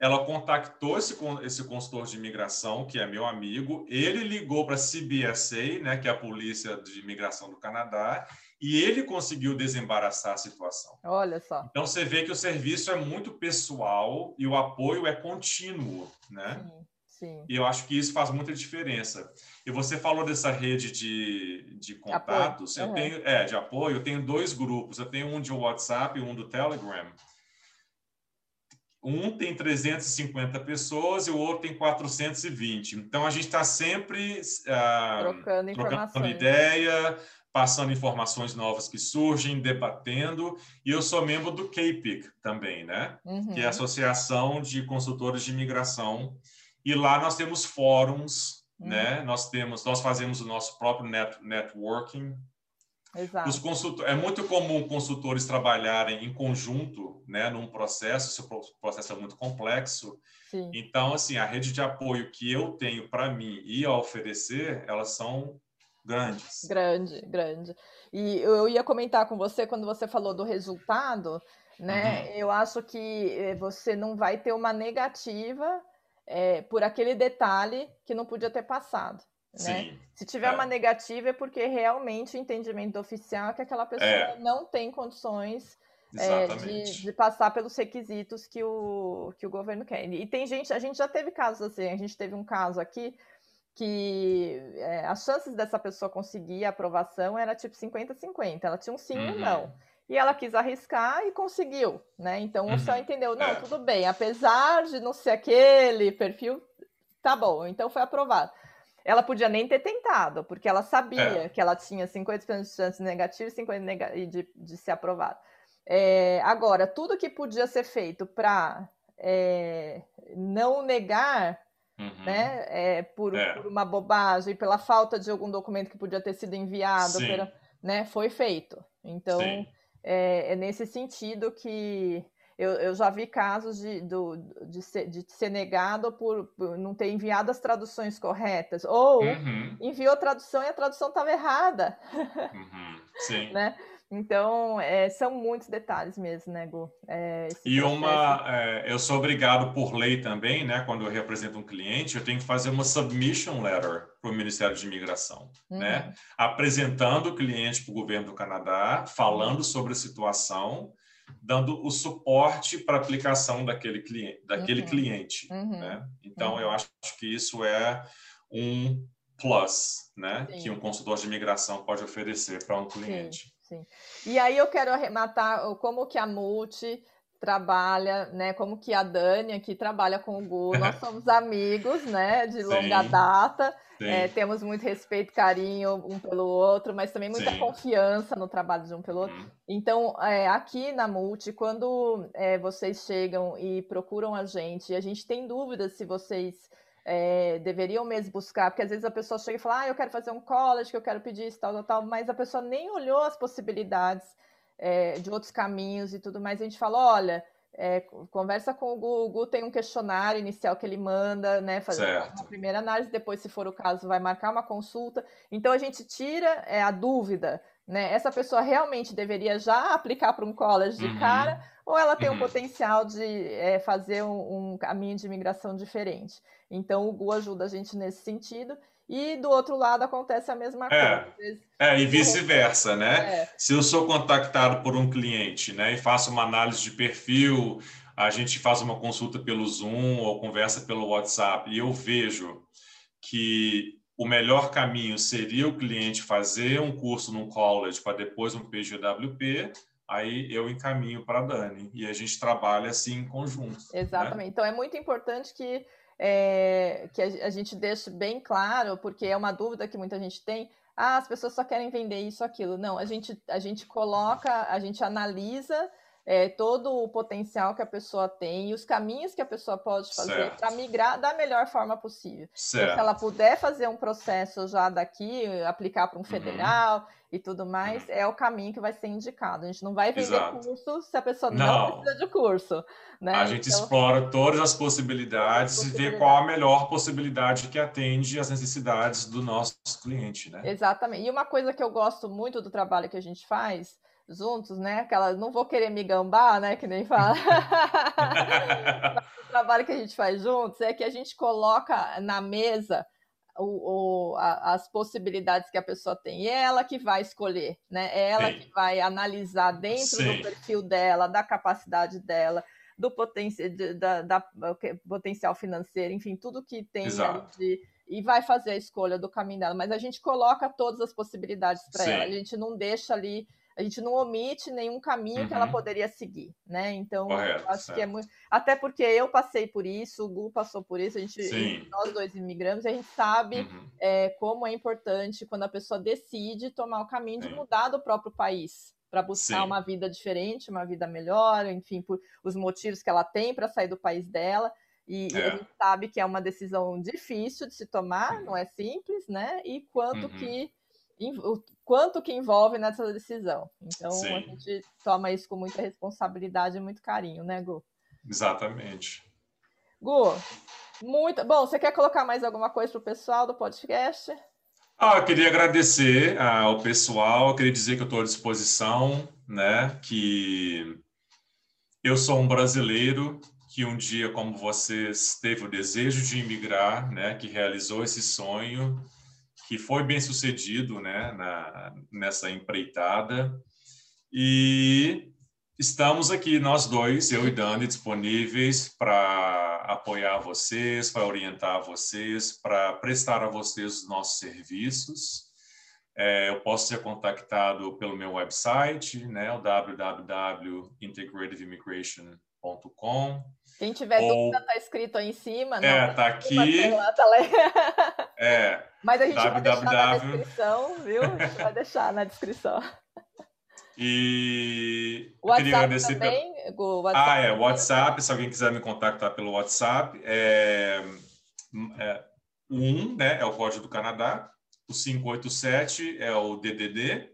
Ela contactou esse, esse consultor de imigração, que é meu amigo. Ele ligou para a CBSA, né, que é a Polícia de Imigração do Canadá, e ele conseguiu desembaraçar a situação. Olha só. Então você vê que o serviço é muito pessoal e o apoio é contínuo, né? Sim, sim. E eu acho que isso faz muita diferença. E você falou dessa rede de, de contatos. Apoio. Eu uhum. tenho, é, de apoio. Eu tenho dois grupos. Eu tenho um de WhatsApp e um do Telegram. Um tem 350 pessoas e o outro tem 420. Então a gente está sempre ah, trocando, trocando ideia, passando informações novas que surgem, debatendo. E eu sou membro do KPIC também, né? Uhum. Que é a Associação de Consultores de Imigração. E lá nós temos fóruns, uhum. né? Nós temos, nós fazemos o nosso próprio net, networking. Exato. Os consultor, é muito comum consultores trabalharem em conjunto, né, num processo. Esse processo é muito complexo. Sim. Então, assim, a rede de apoio que eu tenho para mim e a oferecer, elas são Grandes. Grande, grande. E eu ia comentar com você quando você falou do resultado, né? Uhum. Eu acho que eh, você não vai ter uma negativa é, por aquele detalhe que não podia ter passado. Né? Se tiver é. uma negativa é porque realmente o entendimento oficial é que aquela pessoa é. não tem condições é, de, de, passar pelos requisitos que o, que o governo quer. E tem gente, a gente já teve casos assim, a gente teve um caso aqui que é, as chances dessa pessoa conseguir a aprovação era tipo 50-50. Ela tinha um sim uhum. e um não. Uhum. E ela quis arriscar e conseguiu, né? Então o céu uhum. entendeu, não, é. tudo bem, apesar de não ser aquele perfil, tá bom, então foi aprovado. Ela podia nem ter tentado, porque ela sabia é. que ela tinha 50% de chance negativa e 50% de, de ser aprovada. É, agora, tudo que podia ser feito para é, não negar Uhum. Né? É, por, é. por, uma bobagem, pela falta de algum documento que podia ter sido enviado, pela, né? foi feito. Então, é, é, nesse sentido que eu, eu já vi casos de, do, de, ser, de ser negado por, por, não ter enviado as traduções corretas, ou uhum. enviou a tradução e a tradução estava errada. Uhum. Sim. [LAUGHS] né? Então, é, são muitos detalhes mesmo, né, Gu? É, e processo... uma, é, eu sou obrigado por lei também, né, quando eu represento um cliente, eu tenho que fazer uma submission letter para o Ministério de Imigração, né, uhum. né, apresentando o cliente para o governo do Canadá, falando sobre a situação, dando o suporte para a aplicação daquele cliente, daquele uhum. cliente, uhum. né? Então, eu uhum. acho que isso é um plus, né, Sim. que um consultor de imigração pode oferecer para um cliente. Sim. Sim. E aí eu quero arrematar como que a Multi trabalha, né? Como que a Dani aqui trabalha com o Gu, [LAUGHS] nós somos amigos, né? De longa Sim. data. É, temos muito respeito, carinho um pelo outro, mas também muita Sim. confiança no trabalho de um pelo outro. Uhum. Então, é, aqui na Multi, quando é, vocês chegam e procuram a gente, e a gente tem dúvidas se vocês é, deveriam mesmo buscar, porque às vezes a pessoa chega e fala, ah, eu quero fazer um college, que eu quero pedir isso, tal, tal, tal, mas a pessoa nem olhou as possibilidades é, de outros caminhos e tudo mais. A gente fala, olha, é, conversa com o Google, o Google tem um questionário inicial que ele manda, né? Fazer certo. uma primeira análise, depois, se for o caso, vai marcar uma consulta. Então a gente tira é, a dúvida, né? Essa pessoa realmente deveria já aplicar para um college de uhum. cara, ou ela tem uhum. um potencial de é, fazer um, um, caminho de imigração diferente. Então o Google ajuda a gente nesse sentido. E do outro lado acontece a mesma é, coisa. É, e [LAUGHS] vice-versa, né? É. Se eu sou contactado por um cliente né, e faço uma análise de perfil, a gente faz uma consulta pelo Zoom ou conversa pelo WhatsApp e eu vejo que o melhor caminho seria o cliente fazer um curso num college para depois um PGWP, aí eu encaminho para a Dani e a gente trabalha assim em conjunto. Né? Exatamente. Né? Então é muito importante que é, que a, gente deixe bem claro, porque é uma dúvida que muita gente tem. Ah, as pessoas só querem vender isso, aquilo. Não, a gente, a gente coloca, a gente analisa é, todo o potencial que a pessoa tem e os caminhos que a pessoa pode fazer para migrar da melhor forma possível. Certo. Então, se ela puder fazer um processo já daqui, aplicar para um uhum. federal uhum. e tudo mais, uhum. é o caminho que vai ser indicado. A gente não vai vender Exato. curso se a pessoa não, não precisa de curso. Né? A gente então, explora todas as possibilidades, e vê qual a melhor possibilidade que atende às necessidades do nosso cliente. Né? Exatamente. E uma coisa que eu gosto muito do trabalho que a gente faz juntos, né? Aquela, não vou querer me gambar, né? Que nem fala. [LAUGHS] o trabalho que a gente faz juntos é que a gente coloca na mesa o, o, a, as possibilidades que a pessoa tem. E é ela que vai escolher, né? É ela Sim. que vai analisar dentro Sim. do perfil dela, da capacidade dela, do potencial, da, da, potencial financeiro, enfim, tudo que tem de, e vai fazer a escolha do caminho dela. Mas a gente coloca todas as possibilidades para ela. A gente não deixa ali a gente não omite nenhum caminho uhum. que ela uhum. poderia seguir, né? Então, Correto, acho certo. que é muito. Até porque eu passei por isso, o Gu passou por isso, a gente, nós dois imigramos, a gente sabe uhum. é, como é importante quando a pessoa decide tomar o caminho Sim. de mudar do próprio país para buscar Sim. uma vida diferente, uma vida melhor, enfim, por os motivos que ela tem para sair do país dela. E, é. e, a gente sabe que é uma decisão difícil de se tomar, uhum. não é simples, né? E quanto uhum. que o quanto que envolve nessa decisão. Então Sim. a gente toma isso com muita responsabilidade e muito carinho, né, Gu? Exatamente. Gu, muito bom. Você quer colocar mais alguma coisa para o pessoal do podcast? Ah, eu queria agradecer ao pessoal, eu queria dizer que eu estou à disposição, né? Que eu sou um brasileiro que um dia, como vocês, teve o desejo de imigrar, né? Que realizou esse sonho que foi bem sucedido né, na, nessa empreitada. E estamos aqui, nós dois, eu e Dani, disponíveis para apoiar vocês, para orientar vocês, para prestar a vocês os nossos serviços. É, eu posso ser contactado pelo meu website, né, o www.integrativeimmigration.com. Quem tiver ou... dúvida, está escrito aí em cima. É, está aqui. Lá, tá [LAUGHS] é, Mas a gente www... vai deixar na descrição, viu? A gente vai deixar na descrição. E o WhatsApp queria agradecer também, o WhatsApp Ah, é, WhatsApp, se alguém quiser me contactar pelo WhatsApp, é, é 1, né, é o código do Canadá, o 587 é o DDD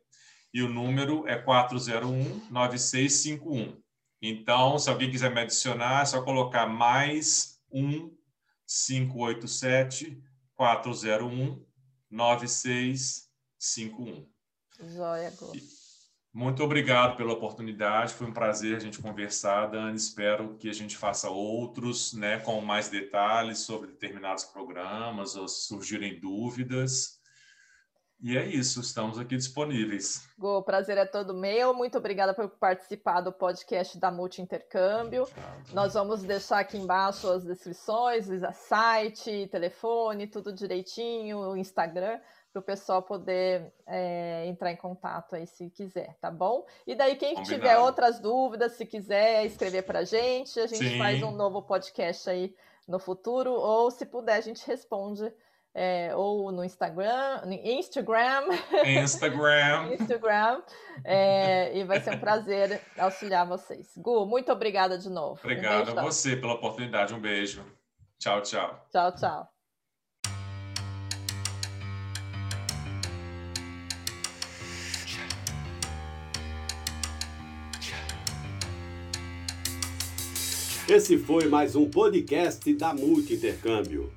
e o número é 401 9651. Então, se alguém quiser me adicionar, é só colocar mais 1 587 401 9651. Joia, Muito obrigado pela oportunidade, foi um prazer a gente conversar, Dani. Espero que a gente faça outros, né, com mais detalhes sobre determinados programas, ou surgirem dúvidas. E é isso, estamos aqui disponíveis. Go, o prazer é todo meu. Muito obrigada por participar do podcast da Multi Intercâmbio. Nós vamos deixar aqui embaixo as descrições, site, telefone, tudo direitinho, o Instagram, para o pessoal poder é, entrar em contato aí se quiser, tá bom? E daí, quem Combinado. tiver outras dúvidas, se quiser escrever para a gente, a gente Sim. faz um novo podcast aí no futuro, ou se puder, a gente responde é, ou no Instagram, no Instagram, Instagram, [LAUGHS] Instagram, é, e vai ser um prazer auxiliar vocês. Gu, muito obrigada de novo. Obrigado um a você pela oportunidade. Um beijo. Tchau, tchau. Tchau, tchau. Esse foi mais um podcast da Multi Intercâmbio.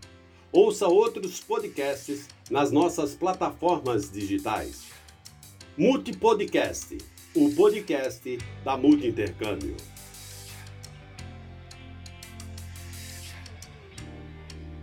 Ouça outros podcasts nas nossas plataformas digitais. Multi Podcast, o podcast da Multi Intercâmbio.